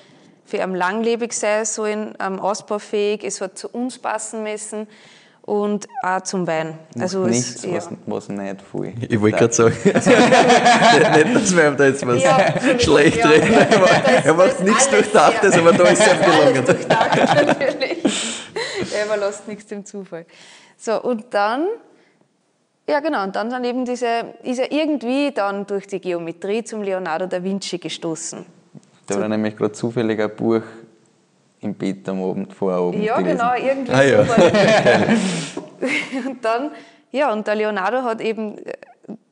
für ihn langlebig sein sollen, ausbaufähig, es hat zu uns passen müssen und auch zum Wein. Also nichts, es, ja. was, was nicht viel. Ich wollte gerade sagen, nicht, dass wir ihm da jetzt was ja, schlecht ja. reden. er macht nichts Durchdachtes, aber da ist er gelungen. durchdacht, natürlich. er überlässt nichts dem Zufall. So, und dann, ja genau, und dann, dann eben diese, ist er irgendwie dann durch die Geometrie zum Leonardo da Vinci gestoßen. Da war nämlich gerade zufällig ein Buch im Bett am Abend vorher oben Ja, gelesen. genau, irgendwie ah, ja. und dann, ja, und der Leonardo hat eben äh,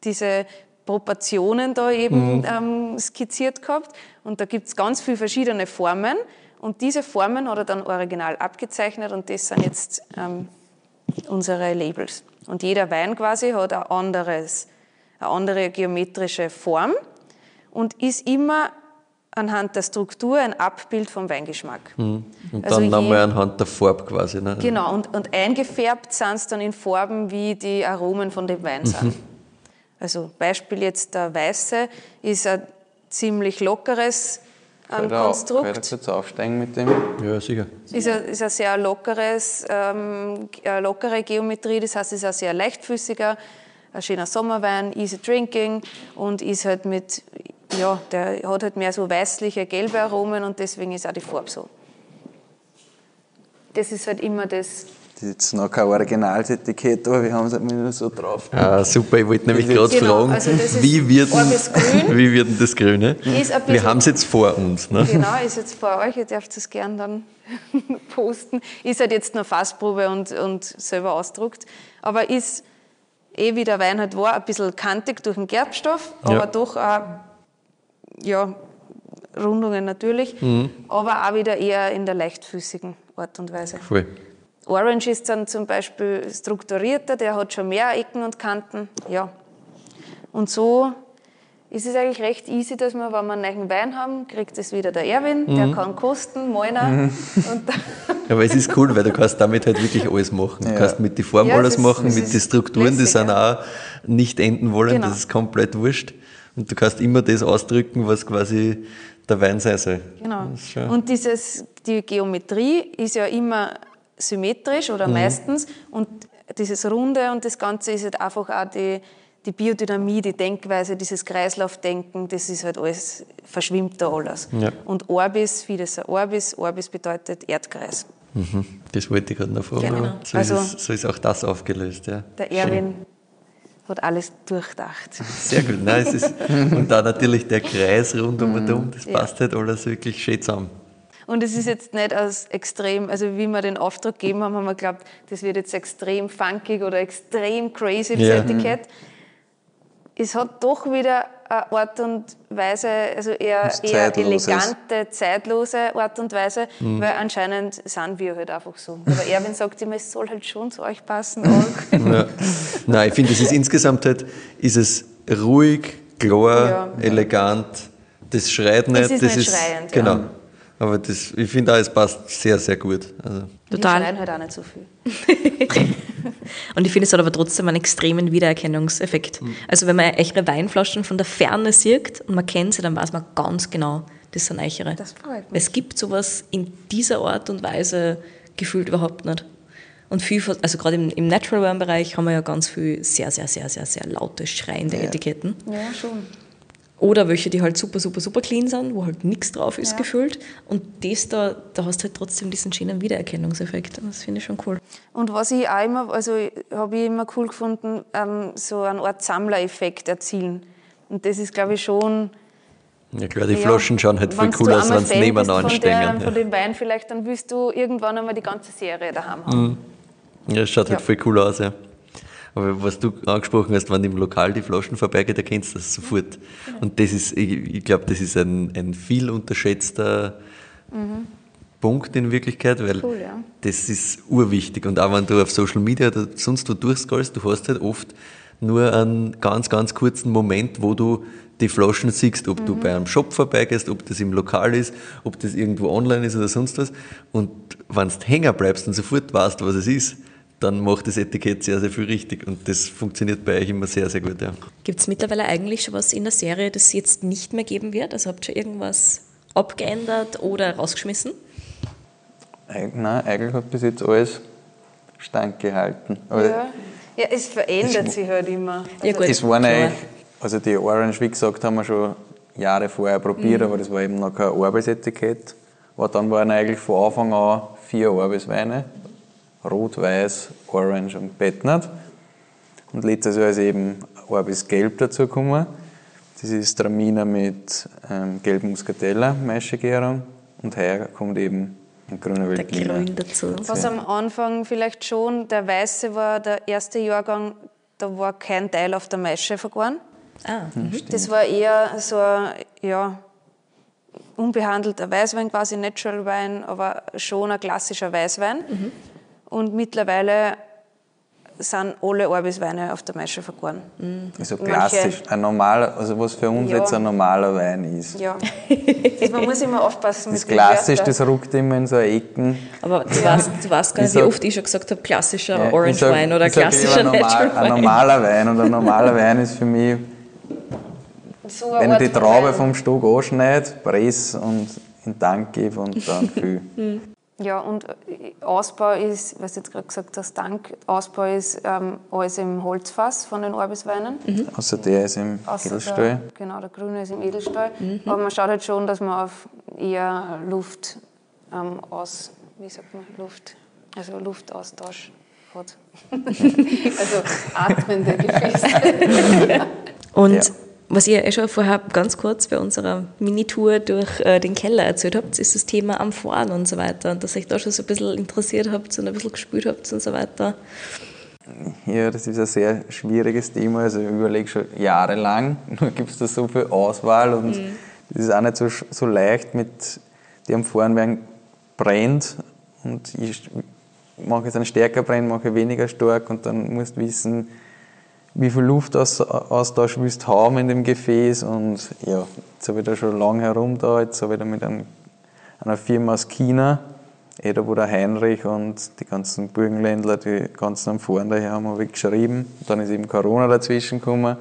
diese Proportionen da eben mhm. ähm, skizziert gehabt und da gibt es ganz viele verschiedene Formen und diese Formen hat er dann original abgezeichnet und das sind jetzt ähm, unsere Labels. Und jeder Wein quasi hat ein anderes, eine andere geometrische Form und ist immer anhand der Struktur ein Abbild vom Weingeschmack. Mhm. Und also dann nochmal anhand der Farbe quasi. Ne? Genau, und, und eingefärbt sind es dann in Farben, wie die Aromen von dem Wein sind. Mhm. Also Beispiel jetzt der Weiße ist ein ziemlich lockeres ähm, Konstrukt. Kann ich jetzt aufsteigen mit dem? Ja, sicher. Ist ein, ist ein sehr lockeres, ähm, lockere Geometrie, das heißt, es ist ein sehr leichtfüßiger, ein schöner Sommerwein, easy drinking und ist halt mit, ja, der hat halt mehr so weißliche, gelbe Aromen und deswegen ist auch die Farbe so. Das ist halt immer das, das ist jetzt noch kein Originalsetikett, aber wir haben es halt nur so drauf. Ah, super, ich wollte nämlich gerade genau, fragen, also wie, wird denn, wie wird denn das Grüne? wir haben es jetzt vor uns. Ne? Genau, ist jetzt vor euch, ihr dürft es gerne dann posten. Ist halt jetzt nur Fassprobe und, und selber ausdruckt, aber ist eh wie der Wein halt war, ein bisschen kantig durch den Gerbstoff, aber ja. doch auch, ja, Rundungen natürlich, mhm. aber auch wieder eher in der leichtfüßigen Art und Weise. Voll. Orange ist dann zum Beispiel strukturierter, der hat schon mehr Ecken und Kanten. Ja. Und so ist es eigentlich recht easy, dass wir, wenn wir einen neuen Wein haben, kriegt es wieder der Erwin, mhm. der kann kosten, Moiner. Mhm. Aber es ist cool, weil du kannst damit halt wirklich alles machen. Du ja. kannst mit die Form ja, alles machen, mit den Strukturen, die sind auch nicht enden wollen, genau. das ist komplett wurscht. Und du kannst immer das ausdrücken, was quasi der Wein sein soll. Genau. Und dieses, die Geometrie ist ja immer symmetrisch oder mhm. meistens. Und dieses Runde und das Ganze ist halt einfach auch die, die Biodynamie, die Denkweise, dieses Kreislaufdenken, das ist halt alles, verschwimmt da alles. Ja. Und Orbis, vieles Orbis, Orbis bedeutet Erdkreis. Mhm. Das wollte ich gerade noch fragen. Genau. So, also, ist so ist auch das aufgelöst. Ja. Der Erwin hat alles durchdacht. Sehr gut. Nein, es ist, und da natürlich der Kreis rund um und um, das passt ja. halt alles wirklich schön zusammen. Und es ist jetzt nicht als extrem, also wie wir den Auftrag gegeben haben, haben wir geglaubt, das wird jetzt extrem funkig oder extrem crazy, das ja. Etikett. Es hat doch wieder Art und Weise, also eher, eher elegante, zeitlose Art und Weise, mhm. weil anscheinend sind wir halt einfach so. Aber Erwin sagt immer, es soll halt schon zu euch passen. ja. Nein, ich finde, es ist insgesamt halt, ist es ruhig, klar, ja. elegant, das schreit nicht. Es ist das nicht ist, schreiend, genau. Ja. Aber das, ich finde auch, es passt sehr, sehr gut. Also. Total. Die schreien halt auch nicht so viel. und ich finde, es hat aber trotzdem einen extremen Wiedererkennungseffekt. Mhm. Also wenn man eure Weinflaschen von der Ferne sieht und man kennt sie, dann weiß man ganz genau, das sind eichere. Das freut mich. Es gibt sowas in dieser Art und Weise gefühlt überhaupt nicht. Und viel, also gerade im, im Natural Wine Bereich haben wir ja ganz viel sehr, sehr, sehr, sehr, sehr laute, schreiende ja. Etiketten. Ja, schon. Oder welche, die halt super, super, super clean sind, wo halt nichts drauf ist ja. gefüllt. Und das da, da hast du halt trotzdem diesen schönen Wiedererkennungseffekt. Das finde ich schon cool. Und was ich auch immer, also habe ich immer cool gefunden, ähm, so eine Art Sammlereffekt erzielen. Und das ist, glaube ich, schon. Ja klar, die ja, Flaschen schauen halt voll cool aus, wenn sie nebeneinander stehen. Ja. Von dem Wein vielleicht, dann willst du irgendwann einmal die ganze Serie daheim haben. Mhm. Ja, es schaut halt voll cool aus, ja. Aber was du angesprochen hast, wenn im Lokal die Flaschen vorbeigeht, erkennst du das sofort. Genau. Und das ist, ich, ich glaube, das ist ein, ein viel unterschätzter mhm. Punkt in Wirklichkeit, weil cool, ja. das ist urwichtig. Und auch wenn du auf Social Media oder sonst wo durchscrollst, du hast halt oft nur einen ganz, ganz kurzen Moment, wo du die Flaschen siehst, ob mhm. du bei einem Shop vorbeigehst, ob das im Lokal ist, ob das irgendwo online ist oder sonst was. Und wenn du hängen bleibst und sofort weißt, was es ist, dann macht das Etikett sehr, sehr viel richtig. Und das funktioniert bei euch immer sehr, sehr gut. Ja. Gibt es mittlerweile eigentlich schon was in der Serie, das es jetzt nicht mehr geben wird? Also habt ihr irgendwas abgeändert oder rausgeschmissen? Nein, eigentlich hat bis jetzt alles stand gehalten. ja. ja, es verändert es, sich halt immer. Also ja, gut, es waren eigentlich, also die Orange, wie gesagt, haben wir schon Jahre vorher probiert, mhm. aber das war eben noch kein Arbeitsetikett. Aber dann waren eigentlich von Anfang an vier Arbeitsweine Rot, Weiß, Orange und Bettnert. Und letztes Jahr ist eben Orbis Gelb dazugekommen. Das ist Traminer mit ähm, gelbem Muscatella, Maischegärung. Und heuer kommt eben ein grüner Veltliner. Grün dazu. Was am Anfang vielleicht schon, der Weiße war der erste Jahrgang, da war kein Teil auf der Maische vergoren. Ah, mhm. Das war eher so ein, ja, unbehandelter Weißwein, quasi Natural Wein, aber schon ein klassischer Weißwein. Mhm. Und mittlerweile sind alle Orbisweine auf der Maische vergoren. Mhm. Also klassisch, ein normaler, also was für uns ja. jetzt ein normaler Wein ist. Ja, das, man muss immer aufpassen. Das klassisch, das ruckt immer in so Ecken. Aber du weißt, du weißt gar nicht, wie oft ich schon gesagt habe, klassischer ja, Orange sag, Wein oder klassischer normal, Natural Wein. Ein normaler Wein und ein normaler Wein ist für mich, so wenn ich die Traube vom Stock anschneide, presse und in den Tank gebe und dann fülle. Ja, und äh, Ausbau ist, was du jetzt gerade gesagt hast, Dank, Ausbau ist ähm, alles im Holzfass von den Orbisweinen. Mhm. Außer der ist im Außer Edelstahl. Der, genau, der grüne ist im Edelstahl. Mhm. Aber man schaut halt schon, dass man auf eher Luft ähm, aus, wie sagt man, Luft, also Luftaustausch hat. also atmende Gefäße. Und ja was ihr eh schon vorher ganz kurz bei unserer Mini-Tour durch äh, den Keller erzählt habt, ist das Thema am Fahren und so weiter. Und dass euch da schon so ein bisschen interessiert habt und ein bisschen gespürt habt und so weiter. Ja, das ist ein sehr schwieriges Thema. Also ich überlege schon jahrelang, nur gibt es da so viel Auswahl und mhm. das ist auch nicht so, so leicht mit dem Fahren werden brennt und ich mache jetzt einen stärker brennen, mache weniger stark und dann musst du wissen, wie viel Luftaustausch willst du haben in dem Gefäß. Und ja, jetzt habe ich da schon lange herum da. Jetzt habe ich da mit einem, einer Firma aus China, eh da wo der Heinrich und die ganzen Burgenländler, die ganzen am Fahren daher haben, habe ich geschrieben. Dann ist eben Corona dazwischen gekommen.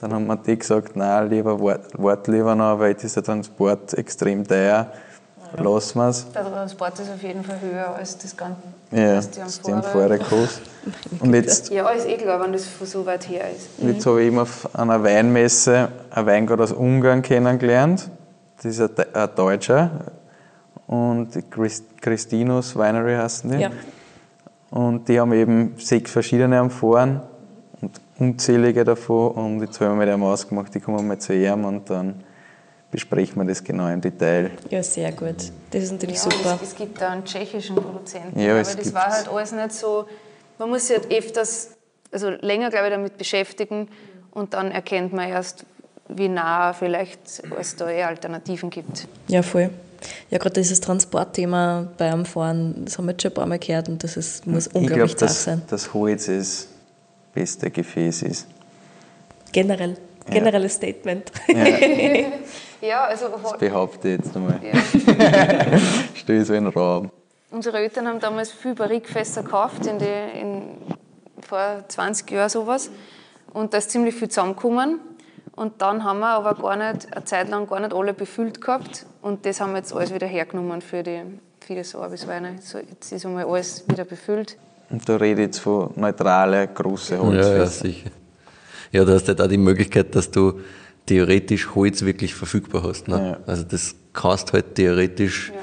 Dann haben wir die gesagt, nein, lieber wart lieber noch, weil dieser Transport extrem teuer lassen wir es. Der Transport ist auf jeden Fall höher als das Ganze. Ja, das ist die Vorder kostet. Und jetzt, ja, ist eh klar, wenn das von so weit her ist. Jetzt habe ich eben auf einer Weinmesse einen Weingart aus Ungarn kennengelernt. Das ist ein, ein Deutscher. Und Christinus Winery heißen die. Ja. Und die haben eben sechs verschiedene am Fahren und unzählige davon. Und jetzt haben wir mit dem ausgemacht, die kommen mal zu ihm und dann besprechen wir das genau im Detail. Ja, sehr gut. Das ist natürlich ja, super. Es, es, gibt da einen tschechischen Produzenten, ja, aber das war halt alles nicht so. Man muss sich halt öfters, also länger, glaube ich, damit beschäftigen und dann erkennt man erst, wie nah vielleicht es da eh Alternativen gibt. Ja, voll. Ja, gerade dieses Transportthema beim Fahren, das haben wir jetzt schon ein paar Mal gehört und das ist, muss ich unglaublich glaub, dass, sein. dass Holz das beste Gefäß ist. Generell. Generelles ja. Statement. Ja. Ja, also. Das behaupte ich jetzt einmal. Ja. Stehe so in den Raum. Unsere Eltern haben damals viel Barrikfässer gekauft, in die, in, vor 20 Jahren sowas. Und da ist ziemlich viel zusammengekommen. Und dann haben wir aber gar nicht, eine Zeit lang gar nicht alle befüllt gehabt. Und das haben wir jetzt alles wieder hergenommen für die Fides Orbisweine. So, jetzt ist einmal alles wieder befüllt. Und da rede ich jetzt von neutralen, großen Holzfässern. Ja, ja, sicher. Ja, du hast halt auch die Möglichkeit, dass du theoretisch Holz wirklich verfügbar hast. Ne? Ja. Also das kannst halt theoretisch, ja.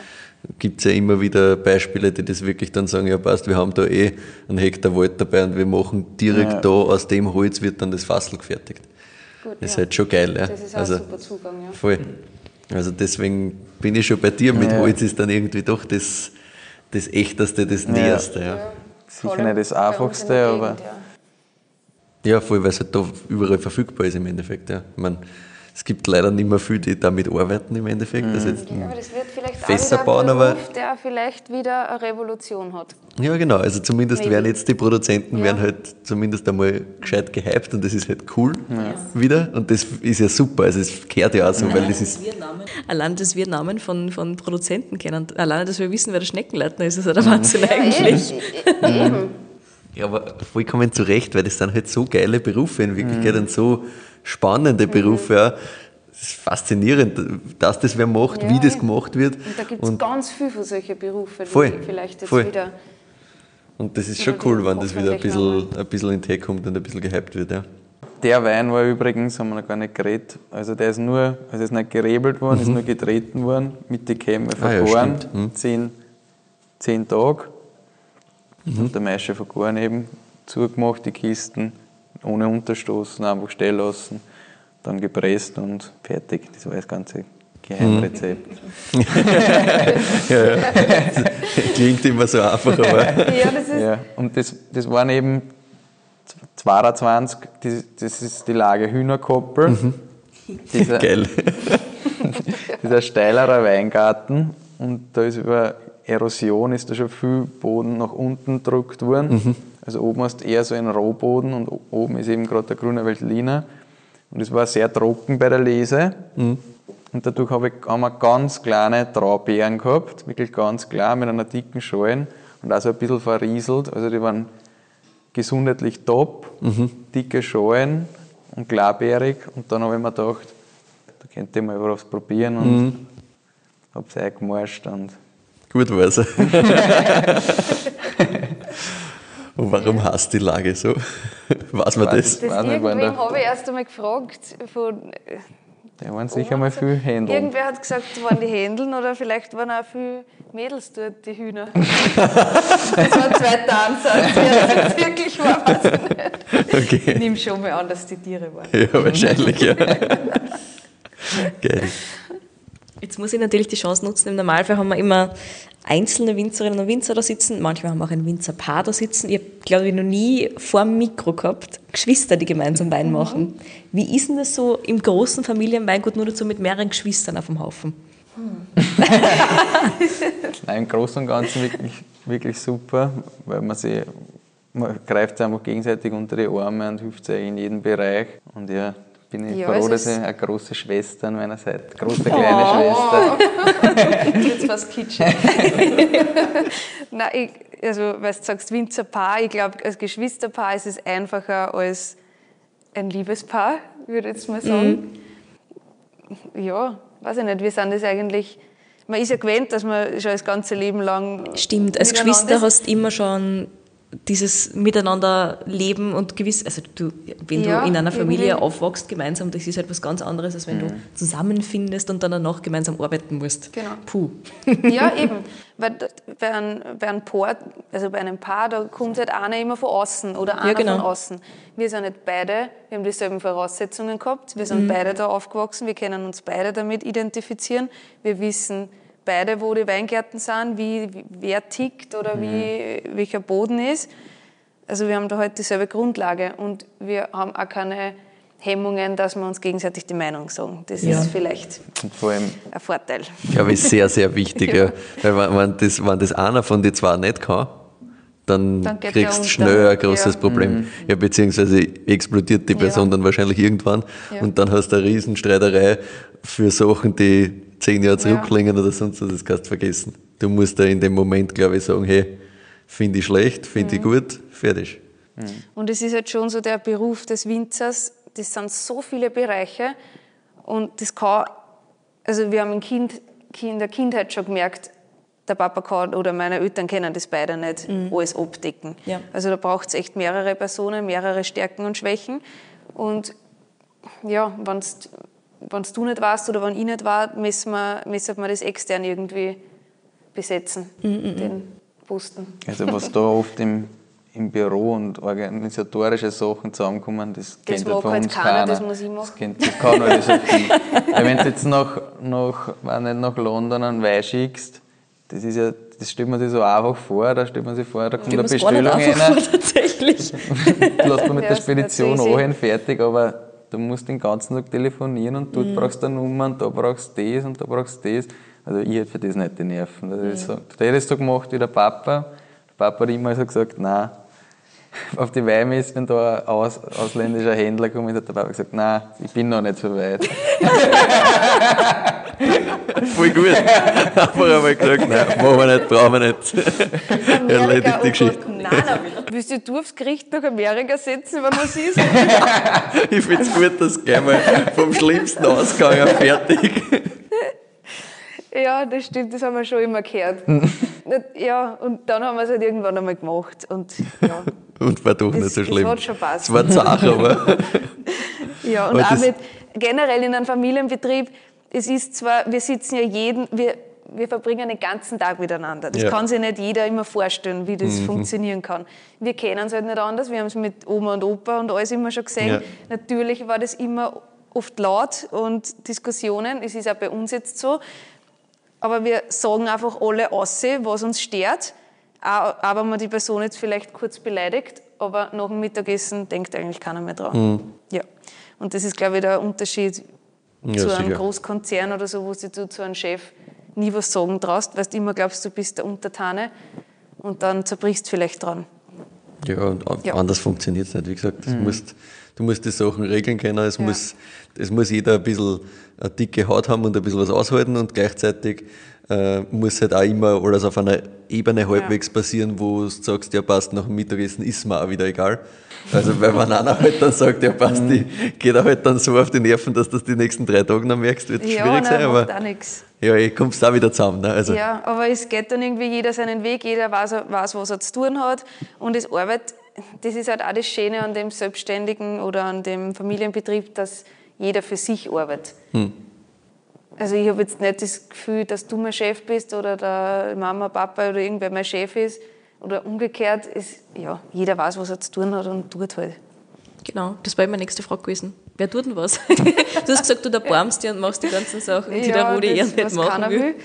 gibt es ja immer wieder Beispiele, die das wirklich dann sagen, ja passt, wir haben da eh einen Hektar Wald dabei und wir machen direkt ja. da aus dem Holz wird dann das Fassel gefertigt. Gut, das ist halt schon geil. Ja? Das ist auch also, super Zugang, ja. Voll. Also deswegen bin ich schon bei dir, mit Holz ist dann irgendwie doch das, das Echteste, das Näherste. Ja. Sicher nicht das Einfachste, aber... Ja, voll, weil es halt da überall verfügbar ist im Endeffekt. Ja. Ich meine, es gibt leider nicht mehr viele, die damit arbeiten im Endeffekt. Mhm. Jetzt ja, aber das wird vielleicht Fässer auch ein bauen, Beruf, aber der vielleicht wieder eine Revolution hat. Ja, genau. Also zumindest Maybe. werden jetzt die Produzenten ja. werden halt zumindest einmal gescheit gehypt und das ist halt cool ja. wieder. Und das ist ja super. Also es gehört ja auch so, weil das ist. Allein, dass wir Namen von, von Produzenten kennen, allein, dass wir wissen, wer der Schneckenleitner ist, ist ja der Wahnsinn eigentlich. Eben. Ja, aber vollkommen zu Recht, weil das sind halt so geile Berufe in Wirklichkeit mhm. und so spannende mhm. Berufe. Ja. Das ist faszinierend, dass das wer macht, ja, wie das gemacht wird. Und da gibt es ganz viele von solchen Berufen, voll, die vielleicht jetzt voll. wieder. Und das ist schon cool, wenn das wieder ein bisschen, ein bisschen in den kommt und ein bisschen gehypt wird. Ja. Der Wein war übrigens, haben wir noch gar nicht geredet, also der ist nur, also ist nicht gerebelt worden, mhm. ist nur getreten worden, mit den Kämme vergoren, ah, ja, mhm. zehn, zehn Tage Mhm. Und der Maische vergoren eben, zugemacht, die Kisten, ohne Unterstoßen, einfach stehen lassen, dann gepresst und fertig. Das war das ganze Geheimrezept. Mhm. ja, ja. Klingt immer so einfach, aber. ja, das ist. Ja, und das, das waren eben 22, das, das ist die Lage Hühnerkoppel. Mhm. Dieser, Geil. dieser steilerer Weingarten und da ist über Erosion ist da schon viel Boden nach unten gedrückt worden. Mhm. Also oben hast du eher so einen Rohboden und oben ist eben gerade der grüne Veltliner. Und es war sehr trocken bei der Lese. Mhm. Und dadurch habe ich, haben wir ganz kleine Traubeeren gehabt, wirklich ganz klein, mit einer dicken Schalen und auch so ein bisschen verrieselt. Also die waren gesundheitlich top, mhm. dicke Schalen und klarbeerig. Und dann habe ich mir gedacht, da könnte ich mal was probieren und mhm. habe es eingemorscht. Und Gut war's. und warum hast die Lage so? Weiß man das? Das, das irgendwem habe ich erst einmal gefragt von da waren sicher mal viel Händeln. Irgendwer hat gesagt, es waren die Händeln oder vielleicht waren auch viele Mädels dort, die Hühner. das war ein zweiter Ansatz. Ja, das wirklich war, weiß ich nicht. Okay. Ich nehme schon mal an, dass die Tiere waren. Ja, wahrscheinlich, ja. Geil. Jetzt muss ich natürlich die Chance nutzen. Im Normalfall haben wir immer einzelne Winzerinnen und Winzer da sitzen. Manchmal haben wir auch ein Winzerpaar da sitzen. Ich habe, glaube ich, noch nie vor dem Mikro gehabt, Geschwister, die gemeinsam Wein machen. Wie ist denn das so im großen Familienweingut nur dazu mit mehreren Geschwistern auf dem Haufen? Hm. Nein, im Großen und Ganzen wirklich, wirklich super, weil man sich man greift einfach gegenseitig unter die Arme und hilft sich in jedem Bereich. Und ja, bin ich ja, froh, dass ich eine große Schwester an meiner Seite, große kleine oh. Schwester. Jetzt fast kitschig. Nein, ich, also, weil du sagst Winzerpaar, ich glaube, als Geschwisterpaar ist es einfacher als ein Liebespaar, würde ich jetzt mal sagen. Mhm. Ja, weiß ich nicht, wir sind das eigentlich man ist ja gewöhnt, dass man schon das ganze Leben lang. Stimmt, als Geschwister hast du immer schon dieses Miteinander leben und gewiss, also du, wenn ja, du in einer Familie irgendwie. aufwachst gemeinsam, das ist halt was ganz anderes, als wenn mhm. du zusammenfindest und dann danach gemeinsam arbeiten musst. Genau. Puh. Ja, eben. Weil bei einem, bei einem Paar, also bei einem Paar, da kommt halt einer immer von außen oder einer ja, genau. von außen. Wir sind nicht beide, wir haben dieselben Voraussetzungen gehabt, wir sind mhm. beide da aufgewachsen, wir können uns beide damit identifizieren, wir wissen, beide, wo die Weingärten sind, wie, wie wer tickt oder mhm. wie, welcher Boden ist. Also wir haben da halt dieselbe Grundlage und wir haben auch keine Hemmungen, dass wir uns gegenseitig die Meinung sagen. Das ja. ist vielleicht ein Vorteil. Ich glaube, ist sehr, sehr wichtig. ja. Weil wenn das, wenn das einer von den zwei nicht kann, dann, dann kriegst du schnell ein großes ja. Problem. Mhm. Ja, beziehungsweise explodiert die Person ja. dann wahrscheinlich irgendwann ja. und dann hast du eine Riesenstreiterei für Sachen, die zehn Jahre zurücklegen ja. oder sonst was, das kannst du vergessen. Du musst da in dem Moment, glaube ich, sagen, hey, finde ich schlecht, finde mhm. ich gut, fertig. Mhm. Und es ist halt schon so der Beruf des Winzers, das sind so viele Bereiche und das kann, also wir haben in, kind, in der Kindheit schon gemerkt, der Papa kann oder meine Eltern kennen das beide nicht mhm. alles abdecken. Ja. Also da braucht es echt mehrere Personen, mehrere Stärken und Schwächen. Und ja, wenn wenn du nicht warst oder wenn ich nicht war, müssen wir, müssen wir das extern irgendwie besetzen, mm -mm. den Posten. Also was da oft im, im Büro und organisatorische Sachen zusammenkommen, das, das kennt ja von halt uns keiner. keiner. Das muss ich machen. Das, kennt, das kann halt so ja, Wenn du jetzt nach, nach, nicht nach London einen Wein schickst, das ist ja das stellt man sich so einfach vor, da stellt man sich vor, da kommt eine Bestellung rein. Tatsächlich. Lässt man mit ja, der Spedition auch fertig, aber du musst den ganzen Tag telefonieren und dort mhm. brauchst du eine Nummer und da brauchst du das und da brauchst du das. Also ich hätte für das nicht die Nerven. Das mhm. ist so, der hätte es so gemacht wie der Papa. Der Papa hat immer so gesagt, nein, auf die Weihmesse, wenn da ein aus, ausländischer Händler kommt, hat der Papa gesagt, nein, ich bin noch nicht so weit. Voll gut. Einfach einmal gesagt, nein, machen wir nicht, brauchen wir nicht. Erledigt die Geschichte. Nein, nein. Willst du aufs Gericht nach Amerika setzen, wenn man siehst? ich finde es gut, dass gleich mal vom schlimmsten Ausgang fertig. Ja, das stimmt, das haben wir schon immer gehört. ja, und dann haben wir es halt irgendwann einmal gemacht. Und, ja. und war doch das, nicht so schlimm. Das hat schon passt. Es war Sache, aber. ja, und aber auch mit, generell in einem Familienbetrieb, es ist zwar, wir sitzen ja jeden, wir, wir verbringen den ganzen Tag miteinander. Das ja. kann sich nicht jeder immer vorstellen, wie das mhm. funktionieren kann. Wir kennen es halt nicht anders. Wir haben es mit Oma und Opa und alles immer schon gesehen. Ja. Natürlich war das immer oft laut und Diskussionen. Es ist auch bei uns jetzt so. Aber wir sagen einfach alle aus, was uns stört. Auch wenn man die Person jetzt vielleicht kurz beleidigt, aber nach dem Mittagessen denkt eigentlich keiner mehr dran. Mhm. Ja. Und das ist, glaube ich, der Unterschied ja, zu einem sicher. Großkonzern oder so, wo du zu einem Chef nie was sagen traust, weil du immer glaubst, du bist der Untertane und dann zerbrichst du vielleicht dran. Ja, und ja. anders funktioniert es nicht. Wie gesagt, mhm. musst, du musst die Sachen regeln können. Es, ja. muss, es muss jeder ein bisschen eine dicke Haut haben und ein bisschen was aushalten und gleichzeitig äh, muss halt auch immer alles auf einer Ebene halbwegs ja. passieren, wo du sagst, ja passt, nach dem Mittagessen ist mir auch wieder egal. Also weil wenn einer halt dann sagt, ja passt, die geht er halt dann so auf die Nerven, dass du das die nächsten drei Tage noch merkst, wird ja, schwierig nein, sein. Aber auch nix. Ja, ich kommst auch wieder zusammen. Ne? Also. Ja, aber es geht dann irgendwie jeder seinen Weg, jeder weiß, weiß, was er zu tun hat und es Arbeit, das ist halt auch das Schöne an dem Selbstständigen oder an dem Familienbetrieb, dass jeder für sich arbeitet. Hm. Also ich habe jetzt nicht das Gefühl, dass du mein Chef bist oder der Mama, Papa oder irgendwer mein Chef ist oder umgekehrt. Ist, ja, jeder weiß, was er zu tun hat und tut halt. Genau, das war meine nächste Frage gewesen. Wer tut denn was? du hast gesagt, du erbarmst dir und machst die ganzen Sachen, die ja, der Rudi eher nicht machen will.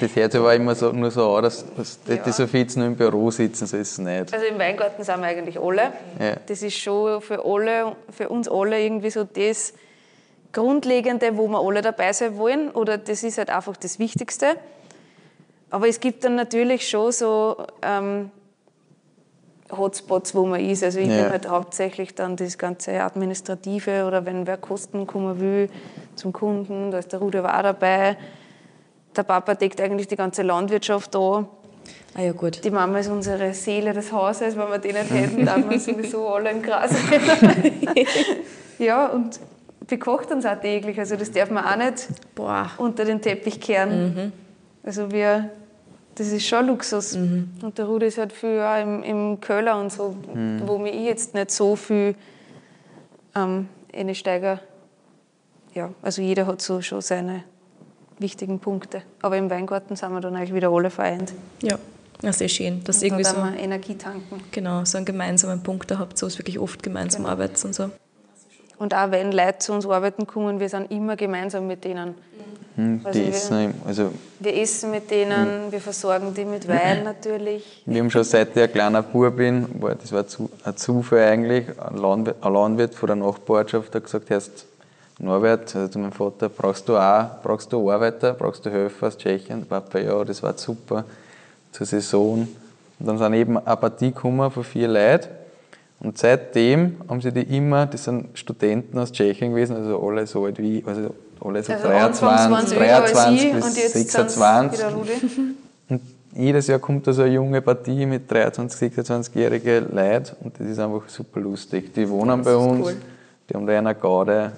Das hört sich aber immer so, nur so an, dass, dass ja. die so viel nur im Büro sitzen, so ist es nicht. Also im Weingarten sind wir eigentlich alle. Ja. Das ist schon für alle, für uns alle irgendwie so das, Grundlegende, wo wir alle dabei sein wollen, oder das ist halt einfach das Wichtigste. Aber es gibt dann natürlich schon so ähm, Hotspots, wo man ist. Also ich ja. nehme halt hauptsächlich dann das ganze Administrative oder wenn wer Kosten kommen will zum Kunden, da ist der Rudi auch dabei. Der Papa deckt eigentlich die ganze Landwirtschaft da. Ah ja, gut. Die Mama ist unsere Seele des Hauses. Wenn wir die nicht hätten, dann wir sowieso alle im Gras. ja, und bekocht uns auch täglich. Also das darf man auch nicht Boah. unter den Teppich kehren. Mhm. Also wir, das ist schon Luxus. Mhm. Und der Rudi ist halt viel auch im, im Köller und so, mhm. wo mich jetzt nicht so viel ähm, einsteige. Ja, also jeder hat so schon seine wichtigen Punkte. Aber im Weingarten sind wir dann eigentlich wieder alle vereint. Ja. Ja, sehr schön. Dass und irgendwie so Energie tanken. Genau, so einen gemeinsamen Punkt da habt, so es wirklich oft gemeinsam genau. arbeitet und so. Und auch wenn Leute zu uns arbeiten kommen, wir sind immer gemeinsam mit denen. Mhm. Also die essen, also wir essen mit denen, mhm. wir versorgen die mit Wein natürlich. Wir haben schon seit ich ein kleiner Bub bin, das war ein Zufall eigentlich, ein Landwirt, ein Landwirt von der Nachbarschaft hat gesagt, heißt Norbert, also zu meinem Vater, brauchst du auch, brauchst du Arbeiter, brauchst du Helfer aus Tschechien? Papa, ja, das war super, zur Saison. Und dann sind eben eine Partie gekommen von vier Leuten und seitdem haben sie die immer, das sind Studenten aus Tschechien gewesen, also alle so alt wie, also alle so also 23, 23 bis 26. Und jedes Jahr kommt da so eine junge Partie mit 23, 26-jährigen Leuten und das ist einfach super lustig. Die wohnen bei uns, cool. die haben da eine Garde.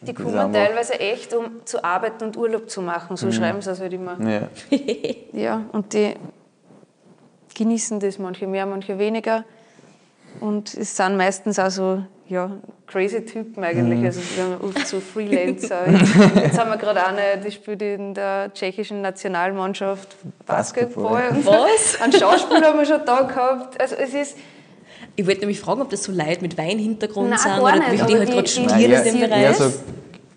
Die kommen teilweise echt, um zu arbeiten und Urlaub zu machen, so mhm. schreiben sie es halt immer. Ja. ja, und die genießen das, manche mehr, manche weniger. Und es sind meistens auch so ja, crazy Typen eigentlich. Mhm. Also wir haben oft so Freelancer. Jetzt, haben wir gerade eine, die spielt in der tschechischen Nationalmannschaft Basketball. Basketball. Was? Einen Schauspieler haben wir schon da gehabt. Also es ist ich wollte nämlich fragen, ob das so Leute mit Weinhintergrund Nein, sind oder wie die halt gerade studieren in dem Bereich. Ja, so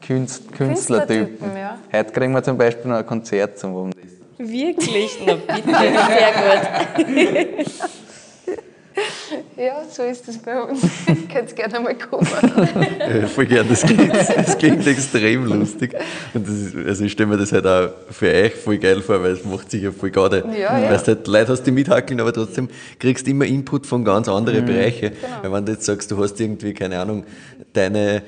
Künst, Künstlertypen. Ja. Heute kriegen wir zum Beispiel noch ein Konzert zum Wohnen. Wirklich? Na bitte, sehr gut. Ja, so ist das bei uns. Könnt gerne mal kommen. ja, voll gern, das klingt, das klingt extrem lustig. Und ist, also ich stelle mir das halt auch für euch voll geil vor, weil es macht sich ja voll gerade. Ja, ja. Weil du halt Leute hast, die mithackeln, aber trotzdem kriegst du immer Input von ganz anderen mhm. Bereichen. Genau. Weil wenn du jetzt sagst, du hast irgendwie, keine Ahnung, deine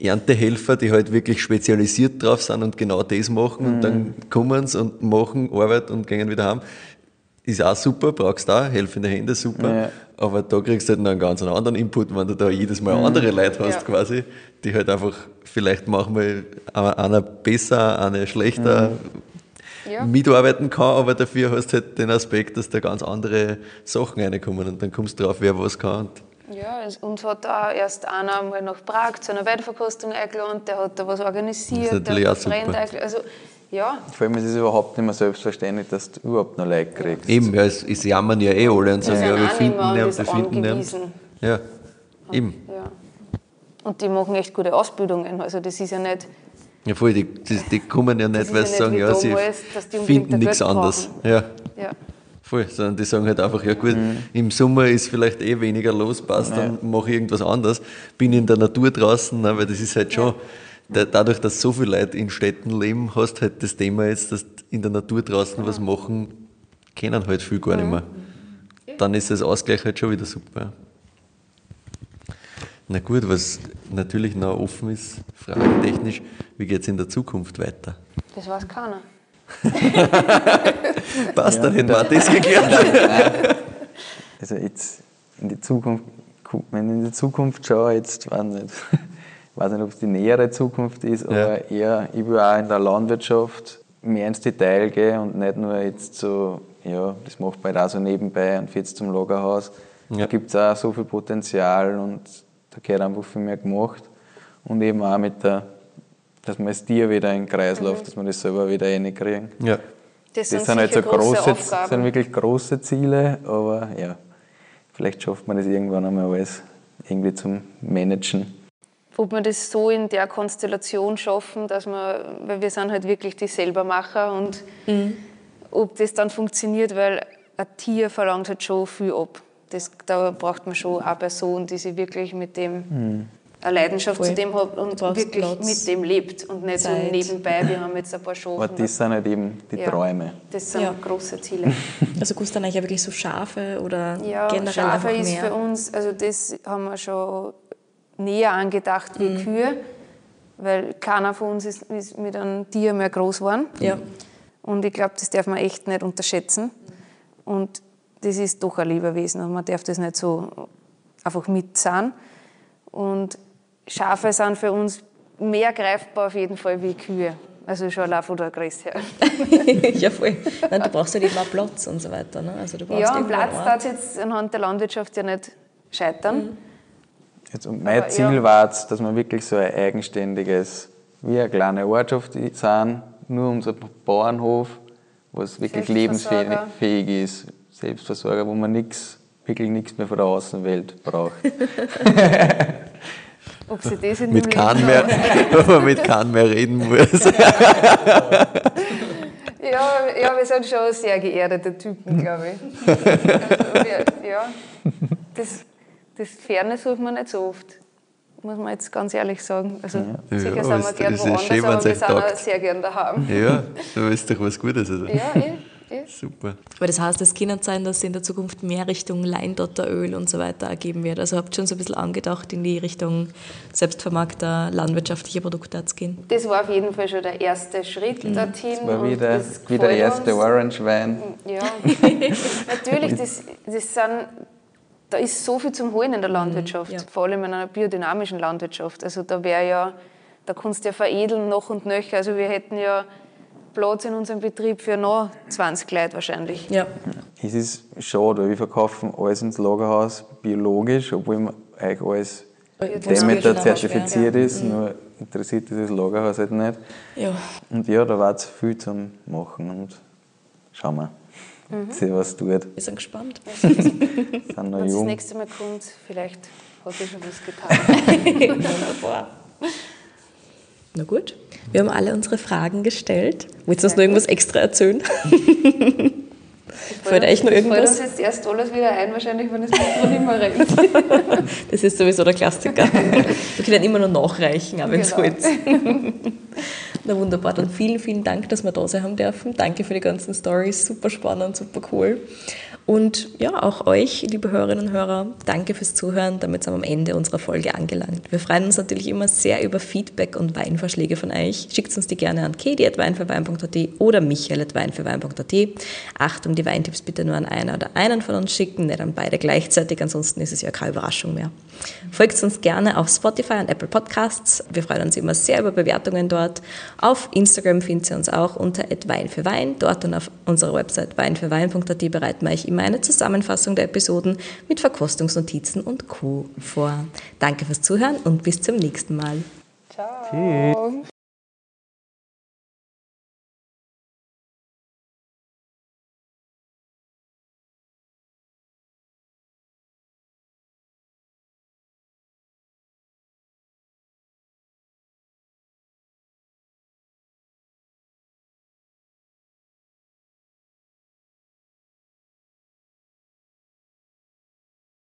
Erntehelfer, die halt wirklich spezialisiert drauf sind und genau das machen mhm. und dann kommen sie und machen Arbeit und gehen wieder heim ist auch super, brauchst auch helfende Hände, super. Ja. Aber da kriegst du halt noch einen ganz anderen Input, wenn du da jedes Mal mhm. andere Leute hast, ja. quasi, die halt einfach vielleicht manchmal einer besser, eine schlechter mhm. ja. mitarbeiten kann, aber dafür hast du halt den Aspekt, dass da ganz andere Sachen reinkommen und dann kommst du drauf, wer was kann. Ja, uns hat auch erst einer mal nach Prag zu einer Weiterverkostung eingeladen, der hat da was organisiert, der hat Freunde also ja. Vor allem ist es überhaupt nicht mehr selbstverständlich, dass du überhaupt noch Leute kriegst. Eben, ja, es, es jammern ja eh alle und sagen, ja, wir finden nicht, wir finden nicht. Ja, eben. Ja. Und die machen echt gute Ausbildungen, also das ist ja nicht... Ja voll, die, die, die kommen ja nicht, weil sie sagen, ja, sie finden nichts anderes. Ja. ja. Voll, sondern die sagen halt einfach, ja gut, mhm. im Sommer ist vielleicht eh weniger los, passt, ja. dann mache ich irgendwas anderes. Bin in der Natur draußen, ne, weil das ist halt schon... Ja dadurch, dass so viele Leute in Städten leben, hast halt das Thema jetzt, dass in der Natur draußen was machen, kennen halt viel gar nicht mehr. dann ist das Ausgleich halt schon wieder super. Na gut, was natürlich noch offen ist, fragentechnisch, wie geht es in der Zukunft weiter? Das weiß keiner. Passt, ja, dann war das geklärt. also jetzt in die Zukunft, wenn ich in die Zukunft schaue, jetzt weiß ich weiß nicht ob es die nähere Zukunft ist, ja. aber eher, ich will auch in der Landwirtschaft mehr ins Detail gehen und nicht nur jetzt so, ja, das macht man halt auch so nebenbei und fährt zum Lagerhaus. Ja. Da gibt es auch so viel Potenzial und da gehört einfach viel mehr gemacht. Und eben auch mit der, dass man das Tier wieder in den Kreislauf, mhm. dass man das selber wieder reinkriegen. Ja. Das, das sind, halt so große, große sind wirklich große Ziele, aber ja, vielleicht schafft man das irgendwann einmal alles irgendwie zum Managen. Ob wir das so in der Konstellation schaffen, dass wir, weil wir sind halt wirklich die Selbermacher und mhm. ob das dann funktioniert, weil ein Tier verlangt halt schon viel ab das, da braucht man schon eine Person, die sich wirklich mit dem mhm. eine Leidenschaft Voll. zu dem hat und wirklich Platz, mit dem lebt und nicht Zeit. so nebenbei, wir haben jetzt ein paar Schafe. Aber das sind halt eben die ja, Träume. Das sind ja. große Ziele. Also Gustav eigentlich wirklich so Schafe oder ja, generell Schafe ist mehr? für uns, also das haben wir schon näher angedacht wie mhm. Kühe, weil keiner von uns ist, ist mit einem Tier mehr groß geworden. Ja. Und ich glaube, das darf man echt nicht unterschätzen. Und das ist doch ein Lebewesen und man darf das nicht so einfach mitzahlen. Und Schafe sind für uns mehr greifbar auf jeden Fall wie Kühe. Also schon allein von der Größe her. ja, voll. Nein, du brauchst halt eben auch Platz und so weiter. Ne? Also du brauchst ja, am Platz darf jetzt anhand der Landwirtschaft ja nicht scheitern. Mhm. Jetzt, und mein Aber, Ziel ja. war es, dass wir wirklich so ein eigenständiges, wie eine kleine Ortschaft sind, nur unser Bauernhof, was wirklich lebensfähig ist. Selbstversorger, wo man nichts, wirklich nichts mehr von der Außenwelt braucht. Ob sie das in mit keinem mehr, Ob man mit keinem mehr reden muss. ja, ja, wir sind schon sehr geerdete Typen, glaube ich. Also, wir, ja, das, das Ferne sucht man nicht so oft muss man jetzt ganz ehrlich sagen. Also ja. sicher ja, sind wir gern woanders, schön, aber wir sind auch sehr gern daheim. Ja, da ist doch was Gutes. Also. Ja, eh. Super. Aber das heißt, es kann sein, dass es in der Zukunft mehr Richtung Leindotteröl und so weiter geben wird. Also habt ihr schon so ein bisschen angedacht, in die Richtung selbstvermarkter landwirtschaftlicher Produkte zu gehen? Das war auf jeden Fall schon der erste Schritt mhm. dorthin. Das war wieder, wie der erste Orange Wein. Ja, natürlich, das, das sind da ist so viel zum Holen in der Landwirtschaft, mhm, ja. vor allem in einer biodynamischen Landwirtschaft. Also da wäre ja, da kannst du ja veredeln noch und nöcher. Also wir hätten ja Platz in unserem Betrieb für noch 20 Leute wahrscheinlich. Ja. Es ist schade, weil wir verkaufen alles ins Lagerhaus biologisch, obwohl eigentlich alles Demeter zertifiziert ist, ja. nur interessiert dieses Lagerhaus halt nicht. Ja. Und ja, da war es viel zum Machen und schauen wir. Mhm. Was tut. Wir sind gespannt. sind Wenn das nächste Mal kommt, vielleicht hat er schon was getan. Na gut, wir haben alle unsere Fragen gestellt. Willst du uns noch irgendwas extra erzählen? Fällt euch noch irgendwas? Fällt uns jetzt erst alles wieder ein, wahrscheinlich, wenn es nicht mehr rennt. das ist sowieso der Klassiker. Wir können immer noch nachreichen, aber wenn es genau. Na wunderbar, dann vielen, vielen Dank, dass wir da sein haben dürfen. Danke für die ganzen Stories, super spannend, super cool. Und ja, auch euch, liebe Hörerinnen und Hörer, danke fürs Zuhören. Damit sind wir am Ende unserer Folge angelangt. Wir freuen uns natürlich immer sehr über Feedback und Weinvorschläge von euch. Schickt uns die gerne an katie.weinfürwein.at oder michael.weinfürwein.at. Achtung, die Weintipps bitte nur an einer oder einen von uns schicken, nicht an beide gleichzeitig, ansonsten ist es ja keine Überraschung mehr. Folgt uns gerne auf Spotify und Apple Podcasts. Wir freuen uns immer sehr über Bewertungen dort. Auf Instagram findet ihr uns auch unter Wein. Dort und auf unserer Website weinfürwein.at bereiten wir euch immer immer eine Zusammenfassung der Episoden mit Verkostungsnotizen und Co. vor. Danke fürs Zuhören und bis zum nächsten Mal. Ciao. Tschüss.